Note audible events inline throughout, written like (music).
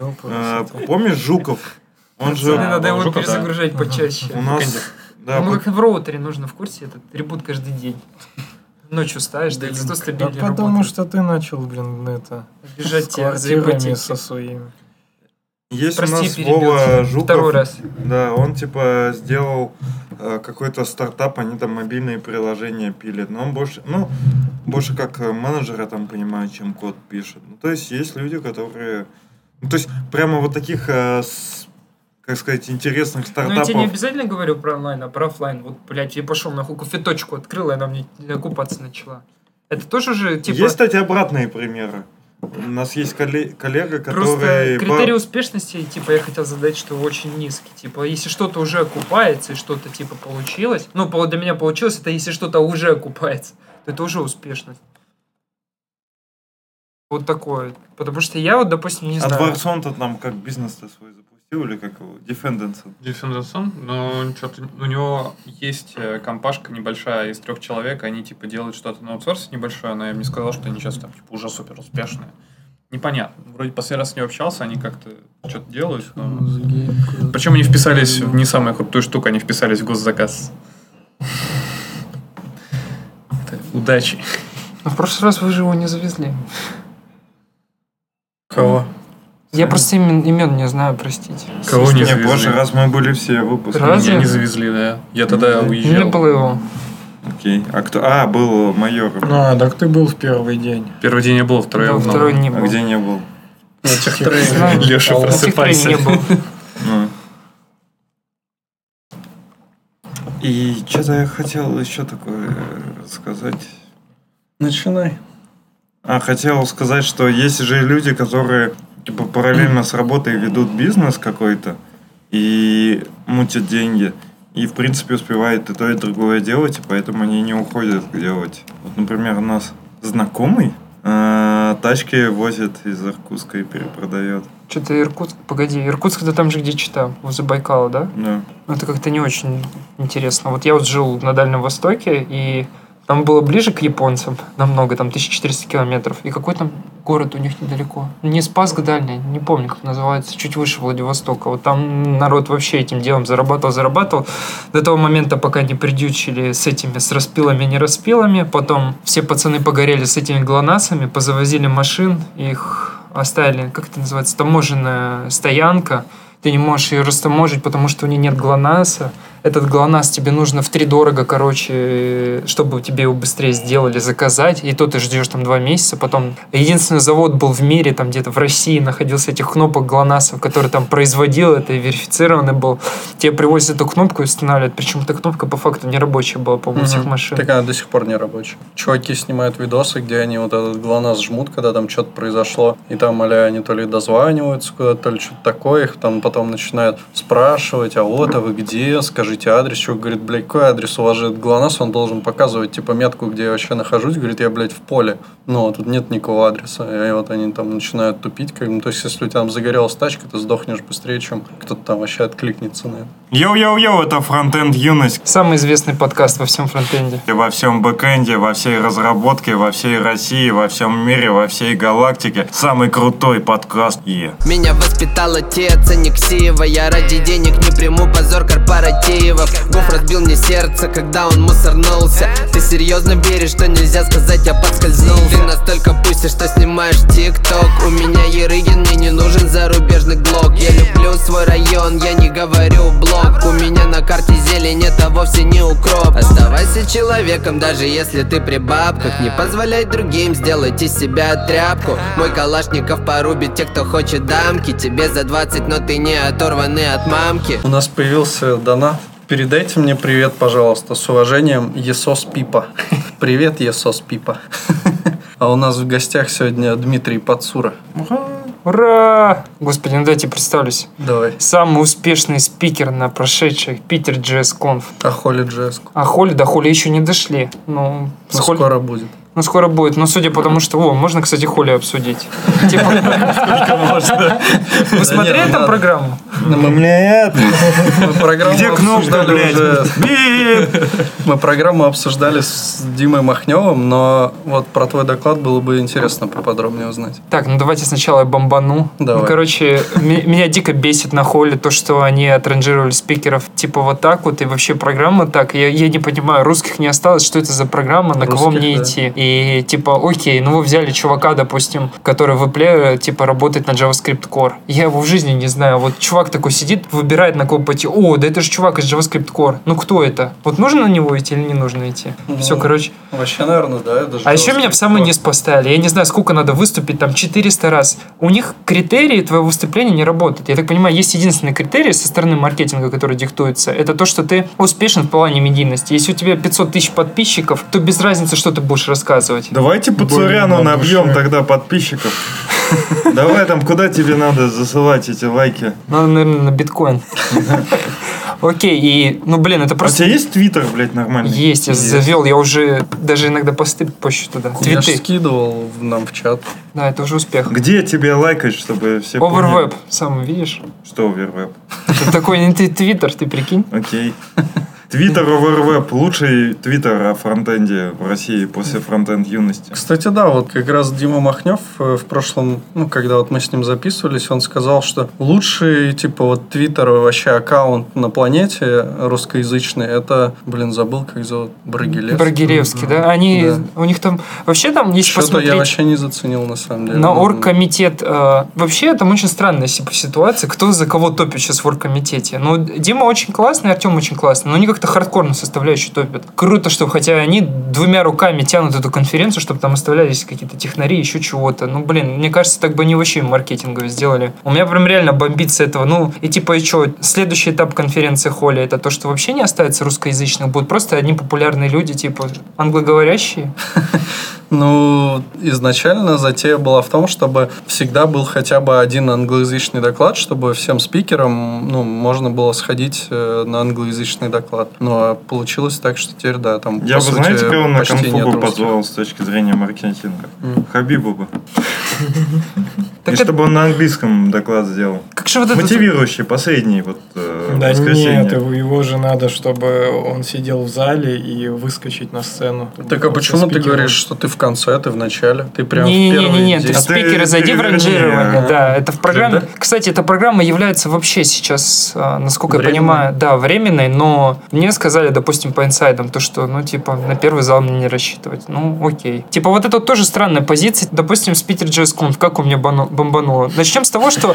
Э, Помнишь Жуков? Он же... Пацаны, надо его Жуков, да. перезагружать почаще. У нас... Да, Ему вот как в роутере нужно в курсе этот ребут каждый день. Ночью ставишь, да, зато Да стабильнее потому работает. что ты начал, блин, это... Бежать тебя за ипотеки. со своими. есть Прости, у нас перебил. Вова Жуков. Второй раз. Да, он типа сделал э, какой-то стартап, они там мобильные приложения пилят. Но он больше, ну, больше как э, менеджер, я там понимаю, чем код пишет. Ну, то есть есть люди, которые... Ну, то есть прямо вот таких, э, с, как сказать, интересных Ну, я тебе не стартапов. обязательно говорю про онлайн, а про оффлайн. Вот, блядь, я пошел нахуй кофеточку открыл, и она мне окупаться начала. Это тоже же, типа... Есть, кстати, обратные примеры. У нас есть колле- коллега, Просто который... критерий успешности, типа, я хотел задать, что очень низкий. Типа, если что-то уже окупается и что-то, типа, получилось, ну, для меня получилось, это если что-то уже окупается, то это уже успешность. Вот такое. Потому что я вот, допустим, не А знаю. Дворцон-то там как бизнес-то свой запустил, или как его? Defendants. Дефендерсон, но что-то у него есть э, компашка небольшая из трех человек, они типа делают что-то на аутсорсе небольшое, но я им не сказал, что они сейчас там типа уже супер успешные. Непонятно. Вроде последний раз с ним общался, они как-то что-то делают. но- Причем они вписались в не самую крутую штуку, они вписались в госзаказ. (laughs) Это удачи. Но в прошлый раз вы же его не завезли. Кого? Я просто имен, имен не знаю, простите. Кого не Не, в завезли? прошлый раз мы были все выпуски. Разве? Меня не завезли, да. Я тогда Не уезжал. было его. Окей. А кто? А, был майор. А, так ты был в первый день. Первый день я был, второй я был. второй не А был. где не был? Этих Знаю. Леша, А, просыпайся. не было. (laughs) Ну. И что-то я хотел еще такое э, сказать. Начинай. А, хотел сказать, что есть же люди, которые типа параллельно с работой ведут бизнес какой-то и мутят деньги. И, в принципе, успевают и то, и другое делать, и поэтому они не уходят делать. Вот, например, у нас знакомый э, тачки возит из Иркутска и перепродает. Что-то Иркутск, погоди, Иркутск это там же где чита, возле Байкала, да? Да. Ну, это как-то не очень интересно. Вот я вот жил на Дальнем Востоке, и там было ближе к японцам, намного, там 1400 километров. И какой там город у них недалеко? Не Спасск дальний, не помню, как называется, чуть выше Владивостока. Вот там народ вообще этим делом зарабатывал, зарабатывал. До того момента, пока не придючили с этими, с распилами, не распилами. Потом все пацаны погорели с этими глонасами, позавозили машин, их оставили, как это называется, таможенная стоянка. Ты не можешь ее растаможить, потому что у нее нет ГЛОНАССа. Этот ГЛОНАСС тебе нужно в три дорого, короче, чтобы тебе его быстрее сделали, заказать. И то ты ждешь там два месяца. Потом единственный завод был в мире, там где-то в России находился этих кнопок ГЛОНАССов, который там производил это и верифицированный был. Тебе привозят эту кнопку и устанавливают. Причем эта кнопка по факту не рабочая была, по-моему, у всех машин. Так она до сих пор не рабочая. Чуваки снимают видосы, где они вот этот ГЛОНАСС жмут, когда там что-то произошло, и там, аля, они то ли дозваниваются куда-то, то ли что-то такое, их там потом начинают спрашивать, а вот, а вы где, скажите адрес, чувак говорит, блядь, какой адрес у вас же ГЛОНАСС, он должен показывать, типа, метку, где я вообще нахожусь, говорит, я, блядь, в поле, ну, а тут нет никакого адреса, и вот они там начинают тупить, как, ну, то есть, если у тебя там загорелась тачка, ты сдохнешь быстрее, чем кто-то там вообще откликнется на это. Йоу-йоу-йоу, это фронтенд юность. Самый известный подкаст во всем фронтенде. Во всем бэкэнде, во всей разработке, во всей России, во всем мире, во всей галактике. Самый крутой подкаст. Е. Меня воспитал отец, а не ксива Я ради денег не приму позор корпоративов Гоф разбил мне сердце, когда он мусорнулся. Ты серьезно веришь, что нельзя сказать, я подскользнулся? Ты настолько пусти, что снимаешь тикток? У меня Ерыгин, мне не нужен зарубежный глок. Я люблю свой район, я не говорю блок. У меня на карте зелень, это вовсе не укроп. Оставайся человеком, даже если ты при бабках. Не позволяй другим сделать из себя тряпку. Мой калашников порубит тех, кто хочет дамки. Тебе за 20, но ты не оторванный от мамки. У нас появился донат. Передайте мне привет, пожалуйста. С уважением, Есос Пипа. Привет, Есос Пипа. А у нас в гостях сегодня Дмитрий Пацура. Ура! Господи, ну дайте представлюсь. Давай. Самый успешный спикер на прошедшей Питер Джесс Конф. А Холли Джеску. А Холли, до Холли еще не дошли. Ну, Ну, Холли- скоро будет. Ну, скоро будет. Но судя по тому, что... О, можно, кстати, Холли обсудить. Типа, Вы смотрели там программу? Ну, Мы, Нет! Где кнопка, блядь? Мы программу обсуждали с Димой Махневым, но вот про твой доклад было бы интересно поподробнее узнать. Так, ну давайте сначала я бомбану. Давай. Ну, короче, меня дико бесит на холле то, что они отранжировали спикеров типа вот так вот, и вообще программа так. Я, я не понимаю, русских не осталось, что это за программа, на кого мне идти. И типа, окей, ну вы взяли чувака, допустим, который в Apple, типа, работает на JavaScript Core. Я его в жизни не знаю. Вот чувак такой сидит, выбирает на кого пойти. О, да это же чувак из JavaScript Core. Ну кто это? Вот нужно на него идти или не нужно идти? Все, Ну, короче. Вообще, наверное, да. даже А еще меня в самый низ поставили. Я не знаю, сколько надо выступить, там 400 раз. У них критерии твоего выступления не работают. Я так понимаю, есть единственный критерий со стороны маркетинга, который диктуется. Это то, что ты успешен в плане медийности. Если у тебя 500 тысяч подписчиков, то без разницы, что ты будешь рассказывать. Давайте Пацуряну набьем тогда подписчиков. Давай там, куда тебе надо засылать эти лайки? Надо, наверное, на биткоин. Окей, и, ну, блин, это А у просто... тебя есть твиттер, блядь, нормальный? Есть, я завел, я уже даже иногда посты пощу туда. Я ж Твиты. скидывал нам в чат. Да, это уже успех. Где тебе лайкать, чтобы все? Overweb, сам видишь? Что овервеб? Это такой не ты твиттер, ты прикинь? Окей. Твиттер овервеб. Лучший твиттер о фронтенде в России после фронтенд юности. Кстати, да, вот как раз Дима Махнев э, в прошлом, ну, когда вот мы с ним записывались, он сказал, что лучший, типа, вот твиттер вообще аккаунт на планете русскоязычный, это, блин, забыл, как зовут, Брагилев. Брагилевский, да? Они, Да. у них там, вообще там, если Что-то посмотреть... я вообще не заценил, на самом деле. На оргкомитет. э, вообще, там очень странная си- ситуация, кто за кого топит сейчас в оргкомитете. Ну, Дима очень классный, Артем очень классный, но они как-то хардкорно составляющую топят. Круто, что хотя они двумя руками тянут эту конференцию, чтобы там оставлялись какие-то технари, еще чего-то. Ну, блин, мне кажется, так бы они вообще маркетингово сделали. У меня прям реально бомбит с этого. Ну, и типа, и что, следующий этап конференции Холли, это то, что вообще не останется русскоязычных, будут просто одни популярные люди, типа, англоговорящие. Ну, изначально затея была в том, чтобы всегда был хотя бы один англоязычный доклад, чтобы всем спикерам ну, можно было сходить э, на англоязычный доклад. Ну, а получилось так, что теперь, да, там, Я по бы, сути, знаете, кого на почти конфу нет бы русских. позвал с точки зрения маркетинга? М. Хабибу бы. (laughs) Так И это- чтобы он на английском доклад сделал. Как же вот это... Мотивирующий, последний вот э, Да воскресенье. нет, его его же надо, чтобы он сидел в зале и выскочить на сцену. Так а почему ты говоришь, что ты в конце, ты в начале? Ты прям в Не-не-не, первый ты день. в А ты спикеры зайди в ранжирование. а. Да, это в программе. Да? Кстати, эта программа является вообще сейчас, а, насколько я Временной? понимаю, да, временной, но мне сказали, допустим, по инсайдам, то, что, ну, типа, на первый зал мне не рассчитывать. Ну, окей. Типа, вот это вот тоже странная позиция. Допустим, с Питер Джейс Конф, как у меня бано- бомбануло. Начнем с того, что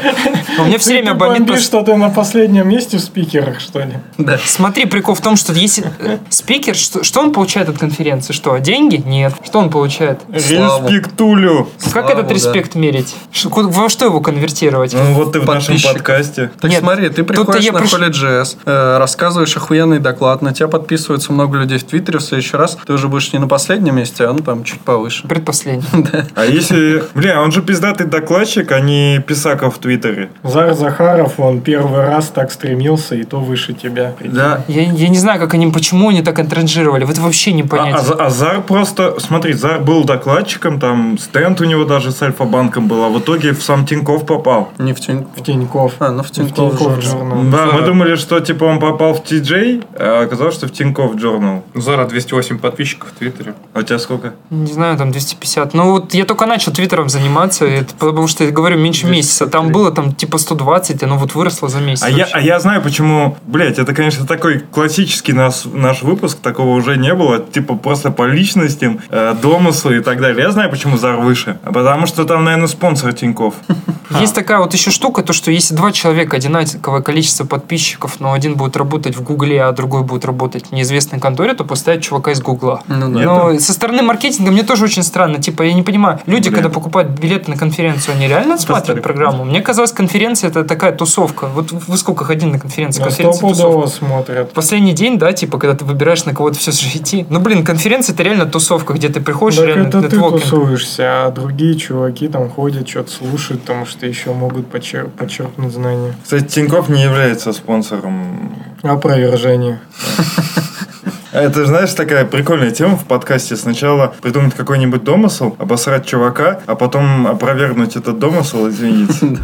у меня все Ты- время ты бомбит... пос- что ты на последнем месте в спикерах, что ли? Смотри, прикол в том, что если э, спикер, что, что он получает от конференции? Что, деньги? Нет. Что он получает? Респектулю. Как Славу, этот да. респект мерить? Во что его конвертировать? Ну вот ты в нашем подкасте. Так Нет, смотри, ты приходишь на Holy.js, э, рассказываешь охуенный доклад, на тебя подписывается много людей в Твиттере, в следующий раз ты уже будешь не на последнем месте, а ну там чуть повыше. Предпоследний. (laughs) А если... Бля, он же пиздатый докладчик, а не писака в Твиттере. Зар Захаров, он первый раз так стремился, и то выше тебя. Да. Я, я не знаю, как они, почему они так отранжировали. Вот вообще не А, понять. а За- а Зар просто, смотри, Зар был докладчиком, там стенд у него даже с Альфа-банком был, а в итоге в сам Тиньков попал. Не в Тинькофф. В Тиньков. А, ну в В Тинькофф. Тинькофф журнал. Да, мы Зара. думали, что типа он попал в TJ, а оказалось, что в Тиньков Journal. Зара 208 подписчиков в Твиттере. А у тебя сколько? Не знаю, там 250. Ну вот я только начал твиттером заниматься, это потому что, я говорю, меньше месяца. Там было там типа 120, оно вот выросло за месяц. А я, а я знаю, почему... Блять, это, конечно, такой классический наш, наш выпуск, такого уже не было. Типа просто по личностям, э, домыслу и так далее. Я знаю, почему Зар выше. А потому что там, наверное, спонсор Тиньков. (laughs) Есть такая вот еще штука, то что если два человека одинаковое количество подписчиков, но один будет работать в Гугле, а другой будет работать в неизвестной конторе, то поставить чувака из Гугла. Ну да. Но со стороны маркетинга мне тоже очень странно. Типа, я не понимаю, люди, Блин. когда покупают билеты на конференцию, они реально отсматривают программу? Мне казалось, конференция это такая тусовка. Вот вы сколько ходили на конференции? Конференция тусовка. смотрят. Последний день, да, типа, когда ты выбираешь на кого-то все же идти. Ну, блин, конференция это реально тусовка, где ты приходишь, Так реально это ты нетворкинг. тусуешься, а другие чуваки там ходят, что-то слушают, потому что еще могут почер- подчеркнуть знания. Кстати, Тиньков не является спонсором. Опровержение. (laughs) Это, знаешь, такая прикольная тема в подкасте. Сначала придумать какой-нибудь домысл, обосрать чувака, а потом опровергнуть этот домысл, извините.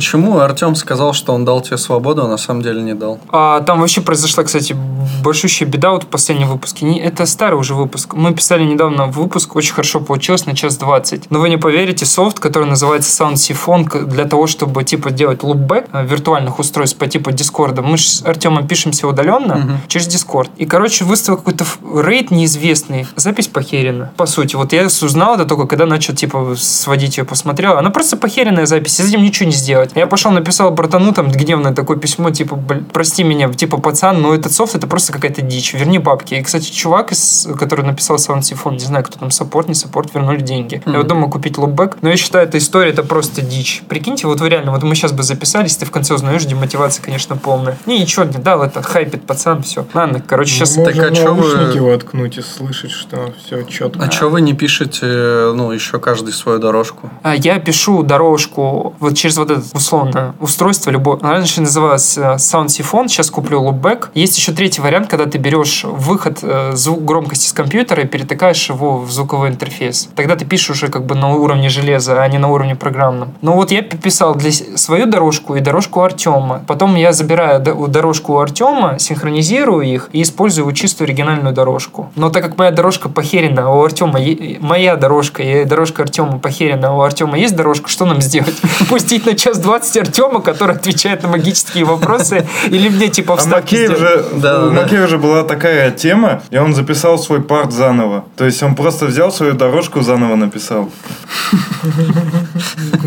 Почему Артем сказал, что он дал тебе свободу, а на самом деле не дал? А, там вообще произошла, кстати, большущая беда вот в последнем выпуске. Не, это старый уже выпуск. Мы писали недавно выпуск, очень хорошо получилось, на час 20. Но вы не поверите, софт, который называется Sound Siphon, для того, чтобы типа делать loopback э, виртуальных устройств по типу Дискорда. Мы с Артемом пишемся удаленно через Дискорд. И, короче, выставил какой-то рейт неизвестный. Запись похерена. По сути, вот я узнал это только когда начал типа сводить ее, посмотрел. Она просто похеренная запись, с этим ничего не сделать. Я пошел, написал братану там гневное такое письмо, типа, «Блин, прости меня, типа, пацан, но этот софт это просто какая-то дичь, верни бабки. И, кстати, чувак, из, который написал Sound Siphon, не знаю, кто там, саппорт, не саппорт, вернули деньги. Я вот думал купить Loopback, но я считаю, эта история это просто дичь. Прикиньте, вот вы реально, вот мы сейчас бы записались, ты в конце узнаешь, демотивация, конечно, полная. Не, ничего не дал, это хайпит пацан, все. Ладно, короче, сейчас... Ну, Так а чё вы- воткнуть и слышать, что все четко. А что вы не пишете, ну, еще каждый свою дорожку? А, Я пишу дорожку вот через вот это условно устройство любое. Раньше называлось э, Sound Siphon, сейчас куплю Loopback. Есть еще третий вариант, когда ты берешь выход э, звук громкости с компьютера и перетыкаешь его в звуковой интерфейс. Тогда ты пишешь уже как бы на уровне железа, а не на уровне программном. Ну вот я писал для свою дорожку и дорожку Артема. Потом я забираю до- дорожку у Артема, синхронизирую их и использую чистую оригинальную дорожку. Но так как моя дорожка похерена, у Артема моя дорожка и дорожка Артема похерена, у Артема есть дорожка, что нам сделать? (laughs) Пустить на час 20 Артема, который отвечает на магические вопросы, или мне типа А вставки Макеев сделать? же, Да, у да. Макеева же была такая тема, и он записал свой парт заново. То есть он просто взял свою дорожку заново написал.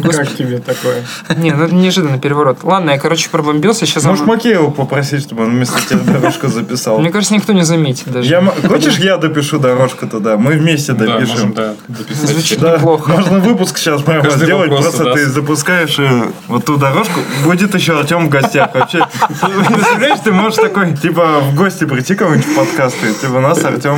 Как тебе такое? Не, ну это неожиданный переворот. Ладно, я, короче, пробомбился, сейчас... Можешь Макеева попросить, чтобы он вместо тебя дорожку записал. Мне кажется, никто не заметит даже. Я, хочешь, я допишу дорожку туда? Мы вместе Да, можем, допишем. да. Звучит Да, неплохо. можно выпуск сейчас прямо Каждый сделать, просто ты запускаешь э, вот ту дорожку, будет еще Артем в гостях. Вообще, представляешь, ты можешь такой, типа, в гости прийти кому-нибудь в подкасты, типа, нас Артем.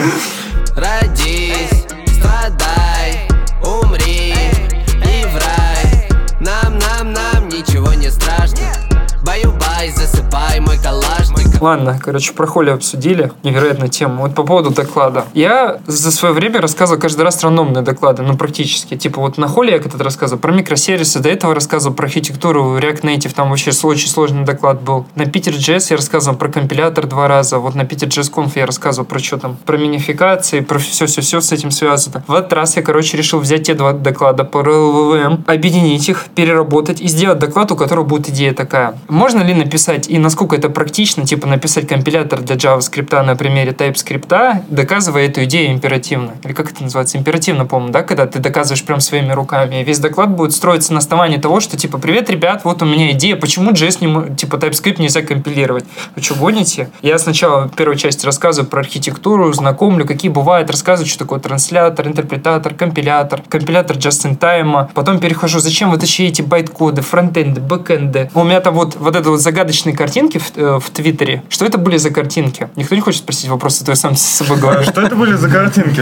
Родись, страдай, умри и в рай Нам, нам, нам ничего не страшно. Баю-бай, засыпай мой калашник Ладно, короче, про Холли обсудили. Невероятная тема. Вот по поводу доклада. Я за свое время рассказывал каждый раз рандомные доклады, ну, практически. Типа вот на Холли я когда-то рассказывал про микросервисы, до этого рассказывал про архитектуру React Native, там вообще очень сложный доклад был. На Питер.js я рассказывал про компилятор два раза, вот на Питер.js Conf я рассказывал про что там, про минификации, про все-все-все с этим связано. В этот раз я, короче, решил взять те два доклада по LLVM, объединить их, переработать и сделать доклад, у которого будет идея такая. Можно ли написать, и насколько это практично, типа написать компилятор для JavaScript на примере TypeScript, доказывая эту идею императивно. Или как это называется? Императивно, по-моему, да? Когда ты доказываешь прям своими руками. И весь доклад будет строиться на основании того, что типа, привет, ребят, вот у меня идея, почему JS не, типа TypeScript нельзя компилировать? Вы что, гоните? Я сначала в первой части рассказываю про архитектуру, знакомлю, какие бывают, рассказываю, что такое транслятор, интерпретатор, компилятор, компилятор just-in-time. Потом перехожу, зачем вы еще эти байт-коды, фронтенды, бэкенды. У меня там вот, вот это вот загадочные картинки в, э, в Твиттере. Что это были за картинки? Никто не хочет спросить вопрос, а то я сам с собой А говорю. что это были за картинки?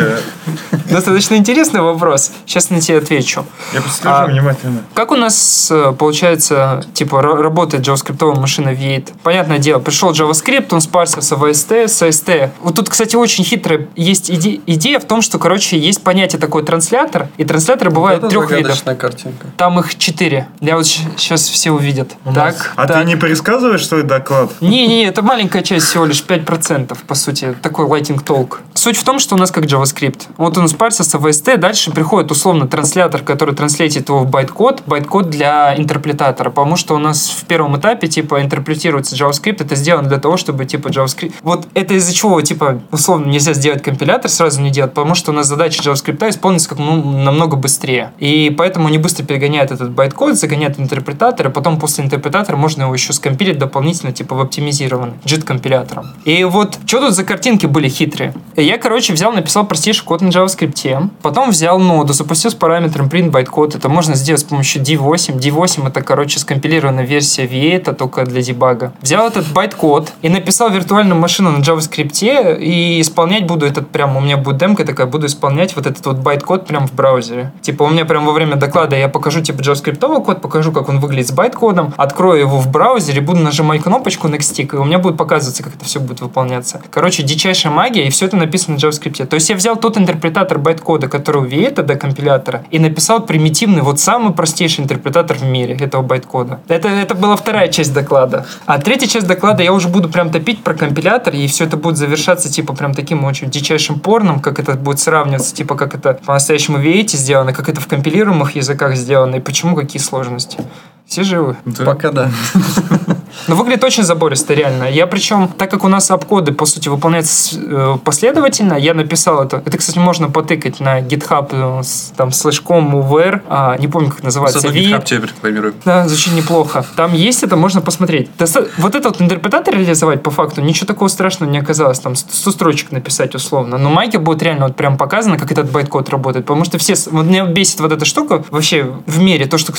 Достаточно интересный вопрос. Сейчас на тебе отвечу. Я послежу А, внимательно. Как у нас э, получается, типа, ра- работает JavaScript машина V8? Понятное дело, пришел JavaScript, он спарсился в AST, с AST. Вот тут, кстати, очень хитрая есть иде- идея в том, что, короче, есть понятие такое транслятор, и трансляторы бывают трех видов. картинка. Там их четыре. Я вот сейчас все увидят. Так, А так. ты не пересказываешь свой доклад? Не-не, это маленькая часть, всего лишь 5%, по сути, такой lightning talk. Суть в том, что у нас как JavaScript. Вот он спарсился в AST, дальше приходит условно транслятор, который транслейтит его в байт-код, байт-код для интерпретатора, потому что у нас в первом этапе, типа, интерпретируется JavaScript, это сделано для того, чтобы, типа, JavaScript... Вот это из-за чего, типа, условно, нельзя сделать компилятор, сразу не делать, потому что у нас задача JavaScript исполнится как ну, намного быстрее. И поэтому не быстро перегоняет этот байт-код, загоняет интерпретатор, и потом после интерпретатора можно его еще скомпилить дополнительно, типа, в оптимизированный JIT-компилятором. И вот, что тут за картинки были хитрые? Я, короче, взял, написал простейший код на JavaScript, потом взял ноду, запустил с параметром print bytecode. Это можно сделать с помощью D8. D8 это, короче, скомпилированная версия V8, только для дебага. Взял этот байт-код и написал виртуальную машину на JavaScript и исполнять буду этот прям, у меня будет демка такая, буду исполнять вот этот вот байт-код прям в браузере. Типа у меня прям во время доклада я покажу типа JavaScript код, покажу, как он выглядит с байт-кодом, открою его в браузере, буду нажимать кнопочку Next и у меня будет показываться, как это все будет выполняться. Короче, дичайшая магия, и все это написано на JavaScript. То есть я взял тот интерпретатор байткода, который у V8 до компилятора, и написал примитивный, вот самый простейший интерпретатор в мире этого байткода. Это, это была вторая часть доклада. А третья часть доклада я уже буду прям топить про компилятор, и все это будет завершаться типа прям таким очень дичайшим порном, как это будет сравниваться, типа как это по-настоящему в V8 сделано, как это в компилируемых языках сделано, и почему какие сложности. Все живы? Пока да. (laughs) Но выглядит очень забористо, реально. Я причем, так как у нас обкоды, по сути, выполняются э, последовательно, я написал это. Это, кстати, можно потыкать на GitHub э, с, там, слэшком UVR, а, не помню, как называется. Зато. GitHub тебе рекламирует. Да, звучит неплохо. Там есть это, можно посмотреть. Доста- Вот этот вот интерпретатор реализовать по факту, ничего такого страшного не оказалось. Там 100 строчек написать условно. Но майке будет реально вот прям показано, как этот байткод работает. Потому что все... Вот меня бесит вот эта штука вообще в мире. То, что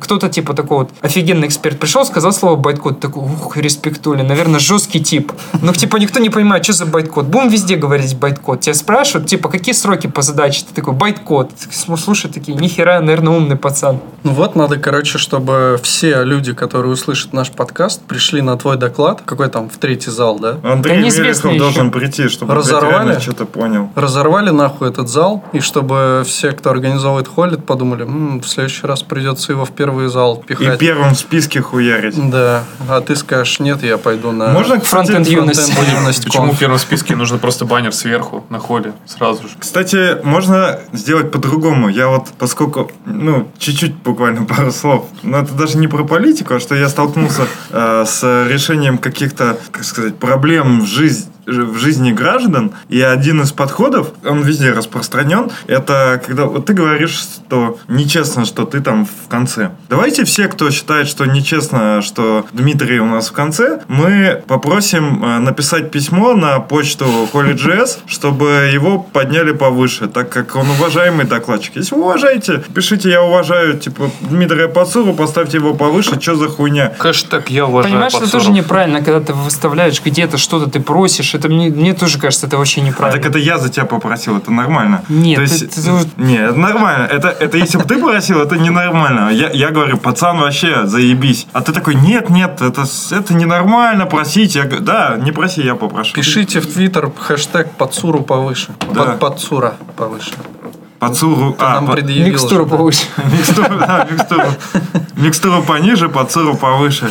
кто-то типа такой вот офигенный эксперт пришел, сказал слово байткод. Такой, ух, респектули. Наверное, жесткий тип. Ну, типа, никто не понимает, что за байткод. Будем везде говорить байткод. Тебя спрашивают, типа, какие сроки по задаче? Ты такой, байткод. Слушай, такие, нихера, наверное, умный пацан. Ну вот, надо, короче, чтобы все люди, которые услышат наш подкаст, пришли на твой доклад, какой там, в третий зал, да? Андрей Да Мелехов еще. должен прийти, чтобы Разорвали? что-то понял. Разорвали нахуй этот зал, и чтобы все, кто организовывает холлит, подумали, «М, в следующий раз придется его в первый зал И пихать. первым в списке хуярить. Да, а ты скажешь, нет, я пойду на Можно, кстати, Фронтенд юность. юность Почему в конф». первом списке нужно просто баннер сверху на холле сразу же? Кстати, можно сделать по-другому. Я вот, поскольку, ну, чуть-чуть буквально пару слов, но это даже не про политику, а что я столкнулся э, с решением каких-то, как сказать, проблем в жизни в жизни граждан, и один из подходов, он везде распространен, это когда вот ты говоришь, что нечестно, что ты там в конце. Давайте все, кто считает, что нечестно, что Дмитрий у нас в конце, мы попросим э, написать письмо на почту College.js, (laughs) чтобы его подняли повыше, так как он уважаемый докладчик. Если вы уважаете, пишите «я уважаю», типа Дмитрия Пацуру, поставьте его повыше, что за хуйня. Хэштег я уважаю Понимаешь, это Пацуров. тоже неправильно, когда ты выставляешь где-то что-то, ты просишь. Это мне, мне тоже кажется, это вообще А неправильно. так это я за тебя попросил, это нормально. Нет, То есть, ты уже- не, это нормально. Это, это если бы ты просил, это ненормально. Я, я говорю, пацан, вообще заебись. А ты такой, нет, нет, это, это ненормально просить. Я говорю, да, не проси, я попрошу. Пишите в Твиттер хэштег подсуру повыше. Да. Под подсура повыше. Пацуру, Ты а, нам по- да. повыше. микстуру, да, микстуру. Микстуру пониже, пацуру повыше.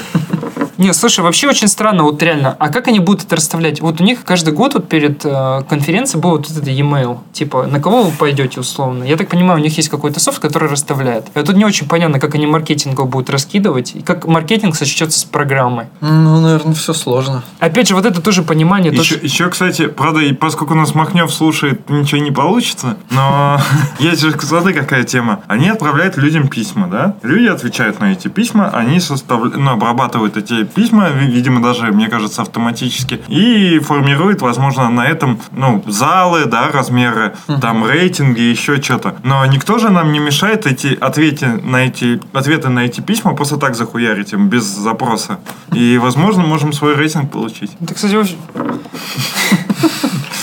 Не, слушай, вообще очень странно, вот реально. А как они будут это расставлять? Вот у них каждый год вот перед э, конференцией был вот этот e-mail. Типа, на кого вы пойдете условно? Я так понимаю, у них есть какой-то софт, который расставляет. И вот тут не очень понятно, как они маркетинг будут раскидывать, и как маркетинг сочтется с программой. Ну, наверное, все сложно. Опять же, вот это тоже понимание. Еще, что- еще, кстати, правда, и поскольку нас Махнев слушает, ничего не получится, но (laughs) есть же, смотри, какая тема. Они отправляют людям письма, да? Люди отвечают на эти письма, они составляют, ну, обрабатывают эти письма, ви- видимо, даже, мне кажется, автоматически, и формируют, возможно, на этом, ну, залы, да, размеры, там, рейтинги, еще что-то. Но никто же нам не мешает эти ответы на эти, ответы на эти письма просто так захуярить им, без запроса. И, возможно, можем свой рейтинг получить. Это, кстати, вообще...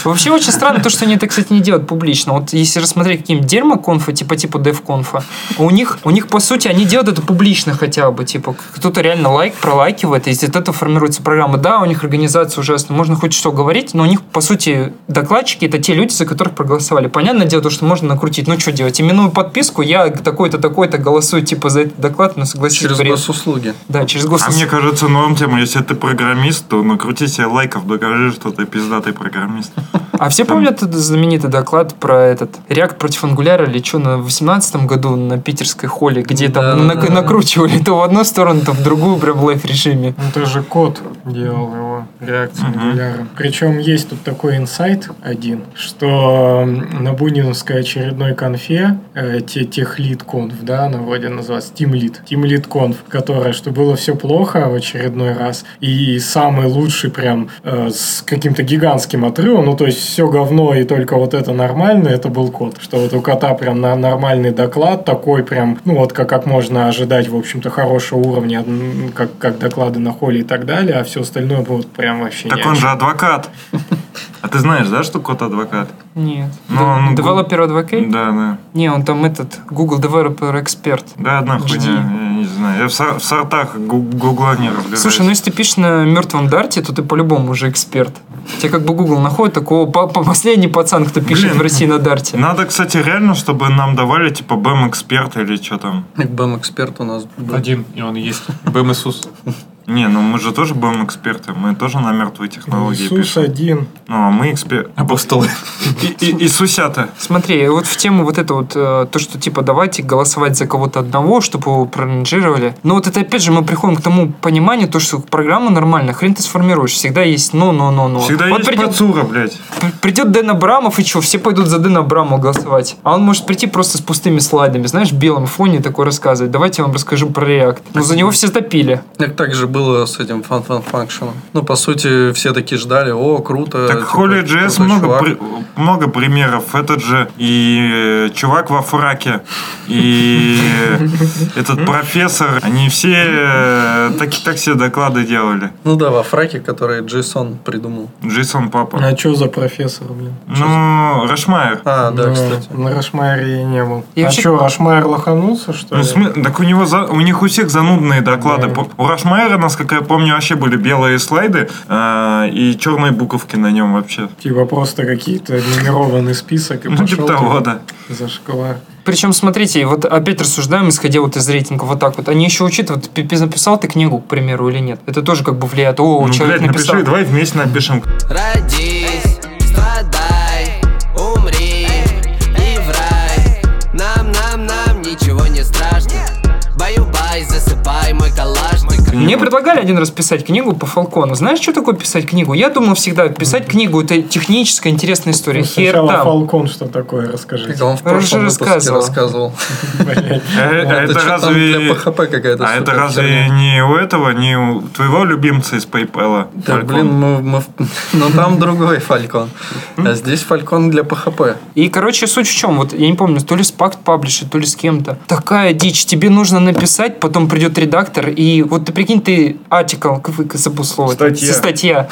Вообще очень странно то, что они это, кстати, не делают публично. Вот если рассмотреть какие-нибудь дерьмо-конфы, типа типа дев-конфа, у них, у них, по сути, они делают это публично хотя бы. Типа, кто-то реально лайк пролайкивает, и из этого формируется программа. Да, у них организация ужасная, можно хоть что говорить, но у них, по сути, докладчики это те люди, за которых проголосовали. Понятное дело, то, что можно накрутить. Ну, что делать? Именную подписку, я такой-то, такой-то голосую, типа, за этот доклад, но согласись, Через бред. госуслуги. Да, через А госуслуги. мне кажется, новым тема, если ты программист, то накрути себе лайков, докажи, что ты пиздатый программист. А все помнят этот знаменитый доклад про этот React против Angular или что, на 18 году на питерской холле, где там накручивали то в одну сторону, то в другую прям в лайф-режиме. Ну, ты же код делал его, реакцию. Angular. Причем есть тут такой инсайт один, что на Буниновской очередной конфе э, те, техлит конф, да, она вроде называется, Team Lead, Team Lead конф, которая, что было все плохо в очередной раз, и самый лучший прям э, с каким-то гигантским отрывом, ну, то есть все говно и только вот это нормально, это был код. Что вот у кота прям на нормальный доклад, такой прям, ну, вот как, как можно ожидать, в общем-то, хорошего уровня, как, как доклады на холле и так далее, а все остальное будет прям вообще Так он же адвокат. А ты знаешь, да, что кот адвокат? Нет. Ну, он- Developer Advocate? Да, да. Не, он там этот Google Developer Expert. Да, одна хуйня, знаю. Я в, сор- в сортах гу- гугла не разбираюсь. Слушай, ну если ты пишешь на мертвом дарте, то ты по-любому уже эксперт. Тебе как бы Google находит такого по- по- последний пацан, кто пишет Блин. в России на дарте. Надо, кстати, реально, чтобы нам давали, типа, БМ-эксперт или что там. БМ-эксперт у нас был. Один, и он есть. БМ Иисус. Не, ну мы же тоже БМ-эксперты. Мы тоже на мертвые технологии Иисус пишем. один. Ну, а мы эксперты. Апостолы. И, и, Иисусята. Смотри, вот в тему вот это вот, э, то, что типа давайте голосовать за кого-то одного, чтобы его проранжировали. Но вот это опять же мы приходим к тому пониманию, то, что программа нормальная, хрен ты сформируешь. Всегда есть но, но, но, но. Всегда вот есть придет, Пацура, блядь. придет Дэн Абрамов и что, все пойдут за Дэна Абрамова голосовать. А он может прийти просто с пустыми слайдами, знаешь, в белом фоне такой рассказывать. Давайте я вам расскажу про React. Но за него все топили. Так так же было с этим фан фан фанкшеном. Ну, по сути, все такие ждали, о, круто. Так типа, Holy.js крутой много, при- много примеров. Этот же и э, чувак во фраке, и (laughs) этот профессор. Они все э, так, так все доклады делали. Ну да, во фраке, который Джейсон придумал. Джейсон Папа. А что за профессор, блин? Ну, Рашмайер. А, да, Ну, кстати. На Рашмайере я не был. И а вообще- что, Рашмайер лоханулся, что Ну, ли? смы- так у него за- у них у всех занудные доклады. Да. У Рашмайера, насколько я помню, вообще были белые слайды а, и черные буковки на нем вообще. Типа просто какие-то нумерованный список и Ну, типа того, ты да. за шоколад. Причем, смотрите, вот опять рассуждаем, исходя вот из рейтинга вот так вот. Они еще учитывают, пи- пи- написал ты книгу, к примеру, или нет. Это тоже как бы влияет. О, Ну, человек блядь, написал. напиши, давай вместе напишем. Родись, страдай, умри и в рай Нам, нам, нам ничего не страшно Баю-бай, засыпай мой калашник Мне предлагали один раз писать книгу по Фалкону. Знаешь, что такое писать книгу? Я думал всегда, писать книгу это техническая интересная история. Ну, Хер сначала там. Фалкон что такое, расскажите. Это он в прошлом рассказывал. рассказывал. (laughs) А а это разве... для PHP какая-то А это разве херня? не у этого, не у твоего любимца из PayPal? Да, блин, мы, (laughs) ну там другой фалькон. А здесь фалькон для PHP. И, короче, суть в чем? Вот я не помню, то ли с Pact Publisher, то ли с кем-то. Такая дичь. Тебе нужно написать, потом придет редактор, и вот ты прикинь, ты article, как слово. Статья. Статья.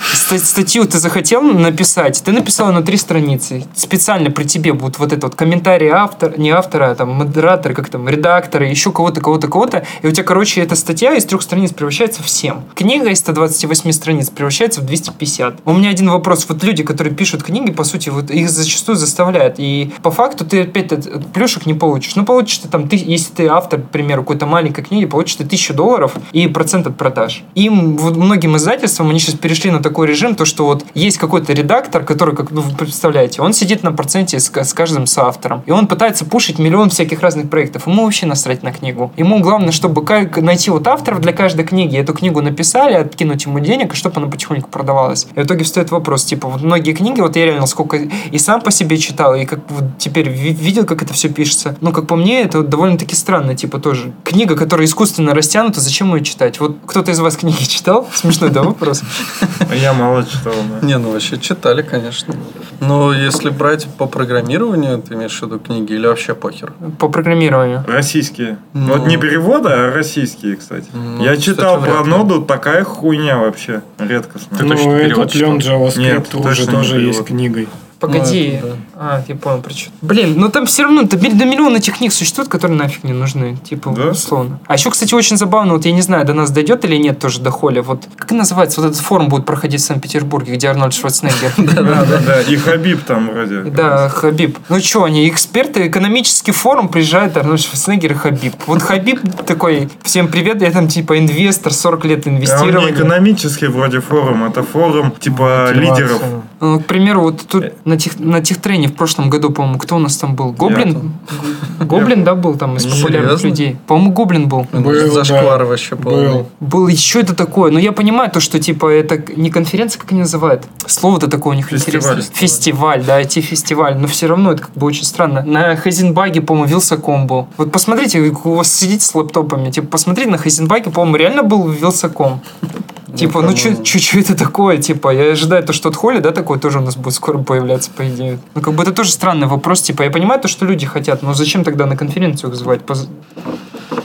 Ста- Статью ты захотел написать, ты написала на три страницы. Специально при тебе будут вот это вот комментарии автора, не автора, а там модератора, как там, редактора, еще кого-то, кого-то, кого-то. И у тебя, короче, эта статья из трех страниц превращается в 7. Книга из 128 страниц превращается в 250. У меня один вопрос. Вот люди, которые пишут книги, по сути, вот их зачастую заставляют. И по факту ты опять от плюшек не получишь. Ну, получишь ты там, ты, если ты автор, к примеру, какой-то маленькой книги, получишь ты тысячу долларов и процент от продаж. Им, вот многим издательствам, они сейчас перешли на такой режим, то, что вот есть какой-то редактор, который, как ну, вы представляете, он сидит на проценте с, с каждым соавтором, и он пытается пушить миллион всяких разных проектов. Ему вообще насрать на книгу. Ему главное, чтобы как найти вот авторов для каждой книги, эту книгу написали, откинуть ему денег, и чтобы она потихоньку продавалась. И в итоге встает вопрос, типа, вот многие книги, вот я реально сколько и сам по себе читал, и как вот теперь ви- видел, как это все пишется. Ну, как по мне, это вот довольно-таки странно, типа, тоже. Книга, которая искусственно растянута, зачем ее читать? Вот кто-то из вас книги читал? Смешной, да, вопрос? (laughs) Я мало читал, да. Не, ну вообще читали, конечно. Но если брать по программированию, ты имеешь в виду книги или вообще похер? По программированию. Российские. Ну. Вот не переводы, а российские, кстати. Ну, Я кстати, читал вряд про ли. ноду, такая хуйня вообще. Редкостная. Ты Ну, точно перевод этот Лен? JavaScript Нет, уже тоже есть книгой. Погоди. Ну, это А, я понял, про что. Блин, ну там все равно до, ми- до миллиона этих книг существует, которые нафиг не нужны. Типа, Да? условно. А еще, кстати, очень забавно, вот я не знаю, до нас дойдет или нет тоже до Холли. Вот как называется, вот этот форум будет проходить в Санкт-Петербурге, где Арнольд Шварценеггер. (laughs) Да, да, да. И Хабиб там вроде. Да, Хабиб. Ну что, они эксперты, экономический форум, приезжает Арнольд Шварценеггер и Хабиб. Вот Хабиб такой, всем привет, я там типа инвестор, 40 лет А он не экономический вроде форум, это форум типа лидеров. Ну, к примеру, вот тут на, тех, на техтрене в прошлом году, по-моему, кто у нас там был? Гоблин? Гоблин, да, был там из популярных Серьезно? людей. По-моему, Гоблин был. Был, Зашквар да. вообще. Был. Был еще это такое, но я понимаю то, что типа это не конференция, как они называют. Слово-то такое у них Фестиваль. интересное. Фестиваль, да, IT-фестиваль. Но все равно это как бы очень странно. На Хазенбаге, по-моему, Вилсаком был. Вот посмотрите, у вас сидите с лэптопами, типа, посмотрите на Хазенбаге, по-моему, реально был Вилсаком. Типа, ну что это такое? Типа, я ожидаю то, что от Холли, да, такое тоже у нас будет скоро появляться, по идее. Ну, как бы это тоже странный вопрос. Типа, я понимаю то, что люди хотят, но зачем тогда на конференцию их звать? Поз-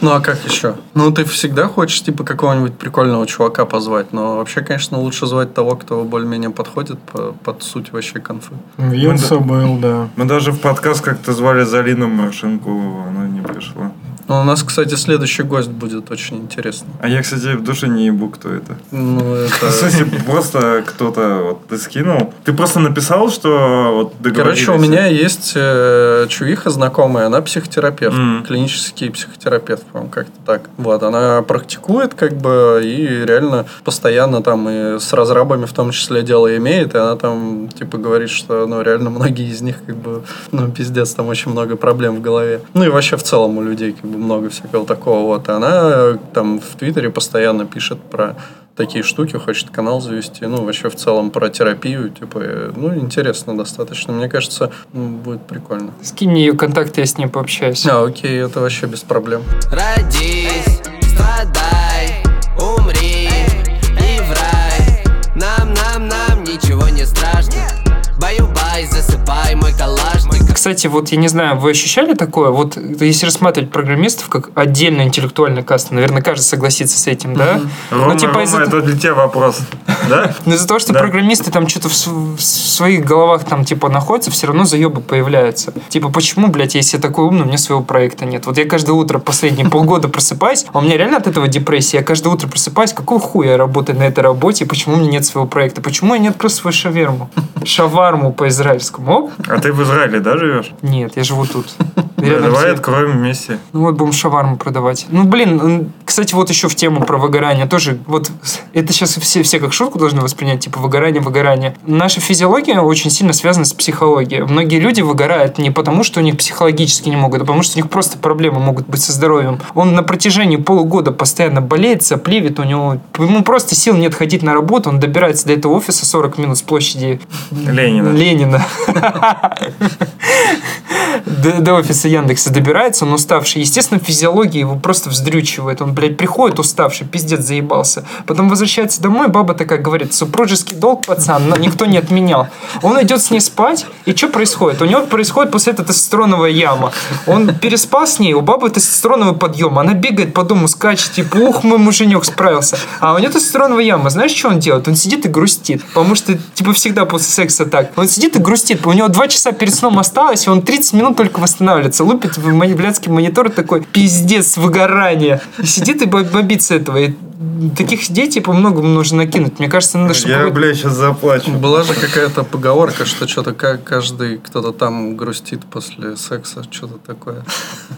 Ну а как еще? Ну ты всегда хочешь типа какого-нибудь прикольного чувака позвать, но вообще, конечно, лучше звать того, кто более-менее подходит по- под суть вообще конфы. Вилса был, да. Мы даже в подкаст как-то звали Залину Маршенкову, она не пришла. Ну, у нас, кстати, следующий гость будет очень интересный. А я, кстати, в душе не ебу, кто это. Ну, (laughs) В это... смысле, просто кто-то вот ты скинул. Ты просто написал, что вот договорились. Короче, у меня есть э, чувиха знакомая, она психотерапевт, Мгм. клинический психотерапевт, по-моему, как-то так. Вот, она практикует, как бы, и реально постоянно там и с разрабами в том числе дело имеет, и она там, типа, говорит, что, ну, реально многие из них, как бы, ну, пиздец, там очень много проблем в голове. Ну, и вообще в целом у людей, как бы, много всякого такого, вот. И она э, там в Твиттере постоянно пишет про такие штуки, хочет канал завести, ну, вообще в целом про терапию, типа, э, ну, интересно достаточно. Мне кажется, ну, будет прикольно. Скинь мне ее контакты, я с ней пообщаюсь. А, окей, это вообще без проблем. Родись, страдай, умри и в рай Нам, нам, нам ничего не страшно Баю-бай, засыпай мой калашник Кстати, вот я не знаю, вы ощущали такое? Вот если рассматривать программистов как отдельно интеллектуальная каста, наверное, каждый согласится с этим, да? Рома, ну, типа Рома, из-за это для тебя вопрос. Да? (laughs) Но из-за того, что программисты там что-то в, своих головах там типа находятся, все равно заебы появляются. Типа, почему, блядь, если я такой умный, у меня своего проекта нет? Вот я каждое утро последние полгода просыпаюсь, а у меня реально от этого депрессия. Я каждое утро просыпаюсь, какого хуя я работаю на этой работе, почему у меня нет своего проекта? Почему я не открыл свою шаверму? Шаварму по-израильскому. А ты в Израиле, да, живешь? Нет, я живу тут. (laughs) Давай откроем вместе. ну вот будем шаварму продавать. Ну блин, кстати, вот еще в тему про выгорание тоже. Вот это сейчас все, все как шутку должны воспринять, типа выгорание, выгорание. Наша физиология очень сильно связана с психологией. Многие люди выгорают не потому, что у них психологически не могут, а потому что у них просто проблемы могут быть со здоровьем. Он на протяжении полугода постоянно болеет, сопливит, у него ему просто сил нет ходить на работу, он добирается до этого офиса 40 минут с площади Ленина. Ленина. (laughs) До, до офиса Яндекса добирается, он уставший. Естественно, физиология его просто вздрючивает. Он, блядь, приходит уставший, пиздец заебался. Потом возвращается домой, баба такая говорит, супружеский долг, пацан, никто не отменял. Он идет с ней спать, и что происходит? У него происходит после этого тестостероновая яма. Он переспал с ней, у бабы тестостероновый подъем. Она бегает по дому, скачет, типа, ух, мой муженек справился. А у нее тестостероновая яма. Знаешь, что он делает? Он сидит и грустит. Потому что, типа, всегда после секса так. Он сидит и грустит. У него два часа перед сном осталось, и он 30 минут только восстанавливается. Лупит в блядский монитор такой, пиздец, выгорание. И сидит и бо- бобит с этого. И таких идей, типа, много нужно накинуть. Мне кажется, надо, чтобы... Я, какой-то- бля, сейчас заплачу. Была же какая-то поговорка, что что-то каждый кто-то там грустит после секса, что-то такое.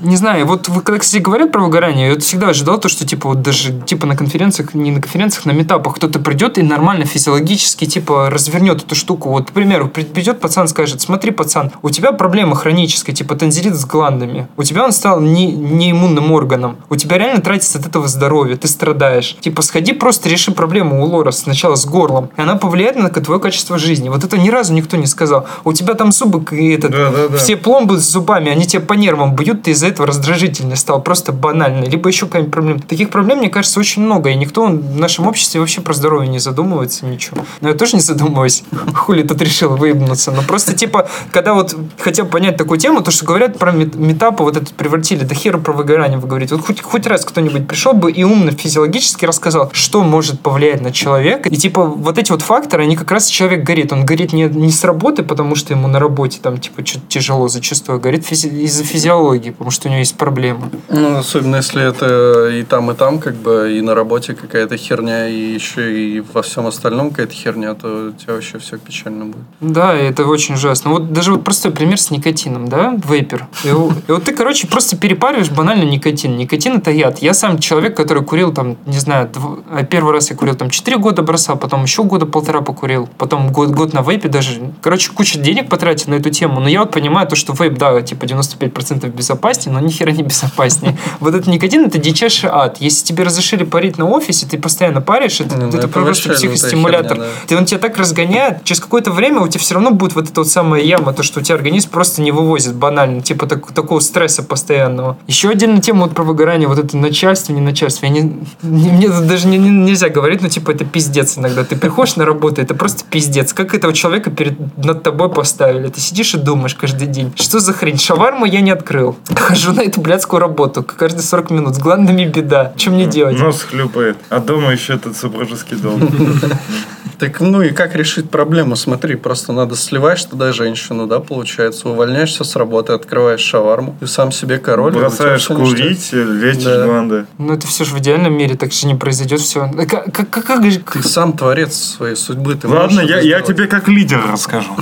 Не знаю, вот вы когда, кстати, говорят про выгорание, я вот всегда ожидал то, что типа вот даже типа на конференциях, не на конференциях, на метапах кто-то придет и нормально физиологически типа развернет эту штуку. Вот, к примеру, при- придет пацан, скажет, смотри, пацан, у тебя проблема хроническая, типа танзелит с гландами. У тебя он стал не, неиммунным органом. У тебя реально тратится от этого здоровье, ты страдаешь. Типа сходи просто реши проблему у Лора сначала с горлом. И она повлияет на твое качество жизни. Вот это ни разу никто не сказал. У тебя там зубы и этот, Да, да, да. все пломбы с зубами, они тебе по нервам бьют, ты из-за этого раздражительный стал, просто банальный. Либо еще какая-нибудь проблема. Таких проблем, мне кажется, очень много, и никто в нашем обществе вообще про здоровье не задумывается, ничего. Но я тоже не задумываюсь. (laughs) Хули тут решил выебнуться. Но просто, типа, когда вот хотел понять такую тему, то, что говорят про мет- метапы, вот это превратили, да хера про выгорание вы говорите. Вот хоть, хоть раз кто-нибудь пришел бы и умно физиологически рассказал, что может повлиять на человека. И, типа, вот эти вот факторы, они как раз человек горит. Он горит не, не с работы, потому что ему на работе там, типа, что-то тяжело зачастую, горит физи- из-за физиологии, потому что у него есть проблемы. Ну, особенно если это и там, и там, как бы, и на работе какая-то херня, и еще и во всем остальном какая-то херня, то у тебя вообще все печально будет. Да, это очень ужасно. Вот даже вот простой пример с никотином, да, вейпер. И, и вот ты, короче, просто перепариваешь банально никотин. Никотин это яд. Я сам человек, который курил там, не знаю, дв- а первый раз я курил там 4 года бросал, потом еще года полтора покурил, потом год, год на вейпе даже. Короче, куча денег потратил на эту тему. Но я вот понимаю то, что вейп, да, типа 95% безопаснее, но ни хера не безопаснее. (laughs) Вот этот никотин это дичайший ад. Если тебе разрешили парить на офисе, ты постоянно паришь, это, Ну, это это просто лютая психостимулятор. херня, да. Ты, он тебя так разгоняет, через какое-то время у тебя все равно будет вот эта вот самая яма, то, что у тебя организм просто не вывозит банально, типа так- такого стресса постоянного. Еще отдельная тема вот про выгорание, вот это начальство, не начальство. Я не, не- мне даже не- не- нельзя говорить, ну, типа, это пиздец иногда. Ты приходишь на работу, это просто пиздец. Как этого человека перед, над тобой поставили? Ты сидишь и думаешь каждый день, что за хрень? Шаварму я не открыл. Хожу на эту блядскую работу каждые 40 минут. С гландами беда. Что мне делать? Нос хлюпает. А дома еще этот супружеский долг. (laughs) Так ну и как решить проблему? Смотри, просто надо сливаешь туда женщину, да, получается, увольняешься с работы, открываешь шаварму, и сам себе король. Бросаешь курить, лечишь Да. гланды. Ну, это все же в идеальном мире, так же не произойдет все. Как, как, как, Ты сам творец своей судьбы. Ты Ладно, я, я тебе как лидер расскажу.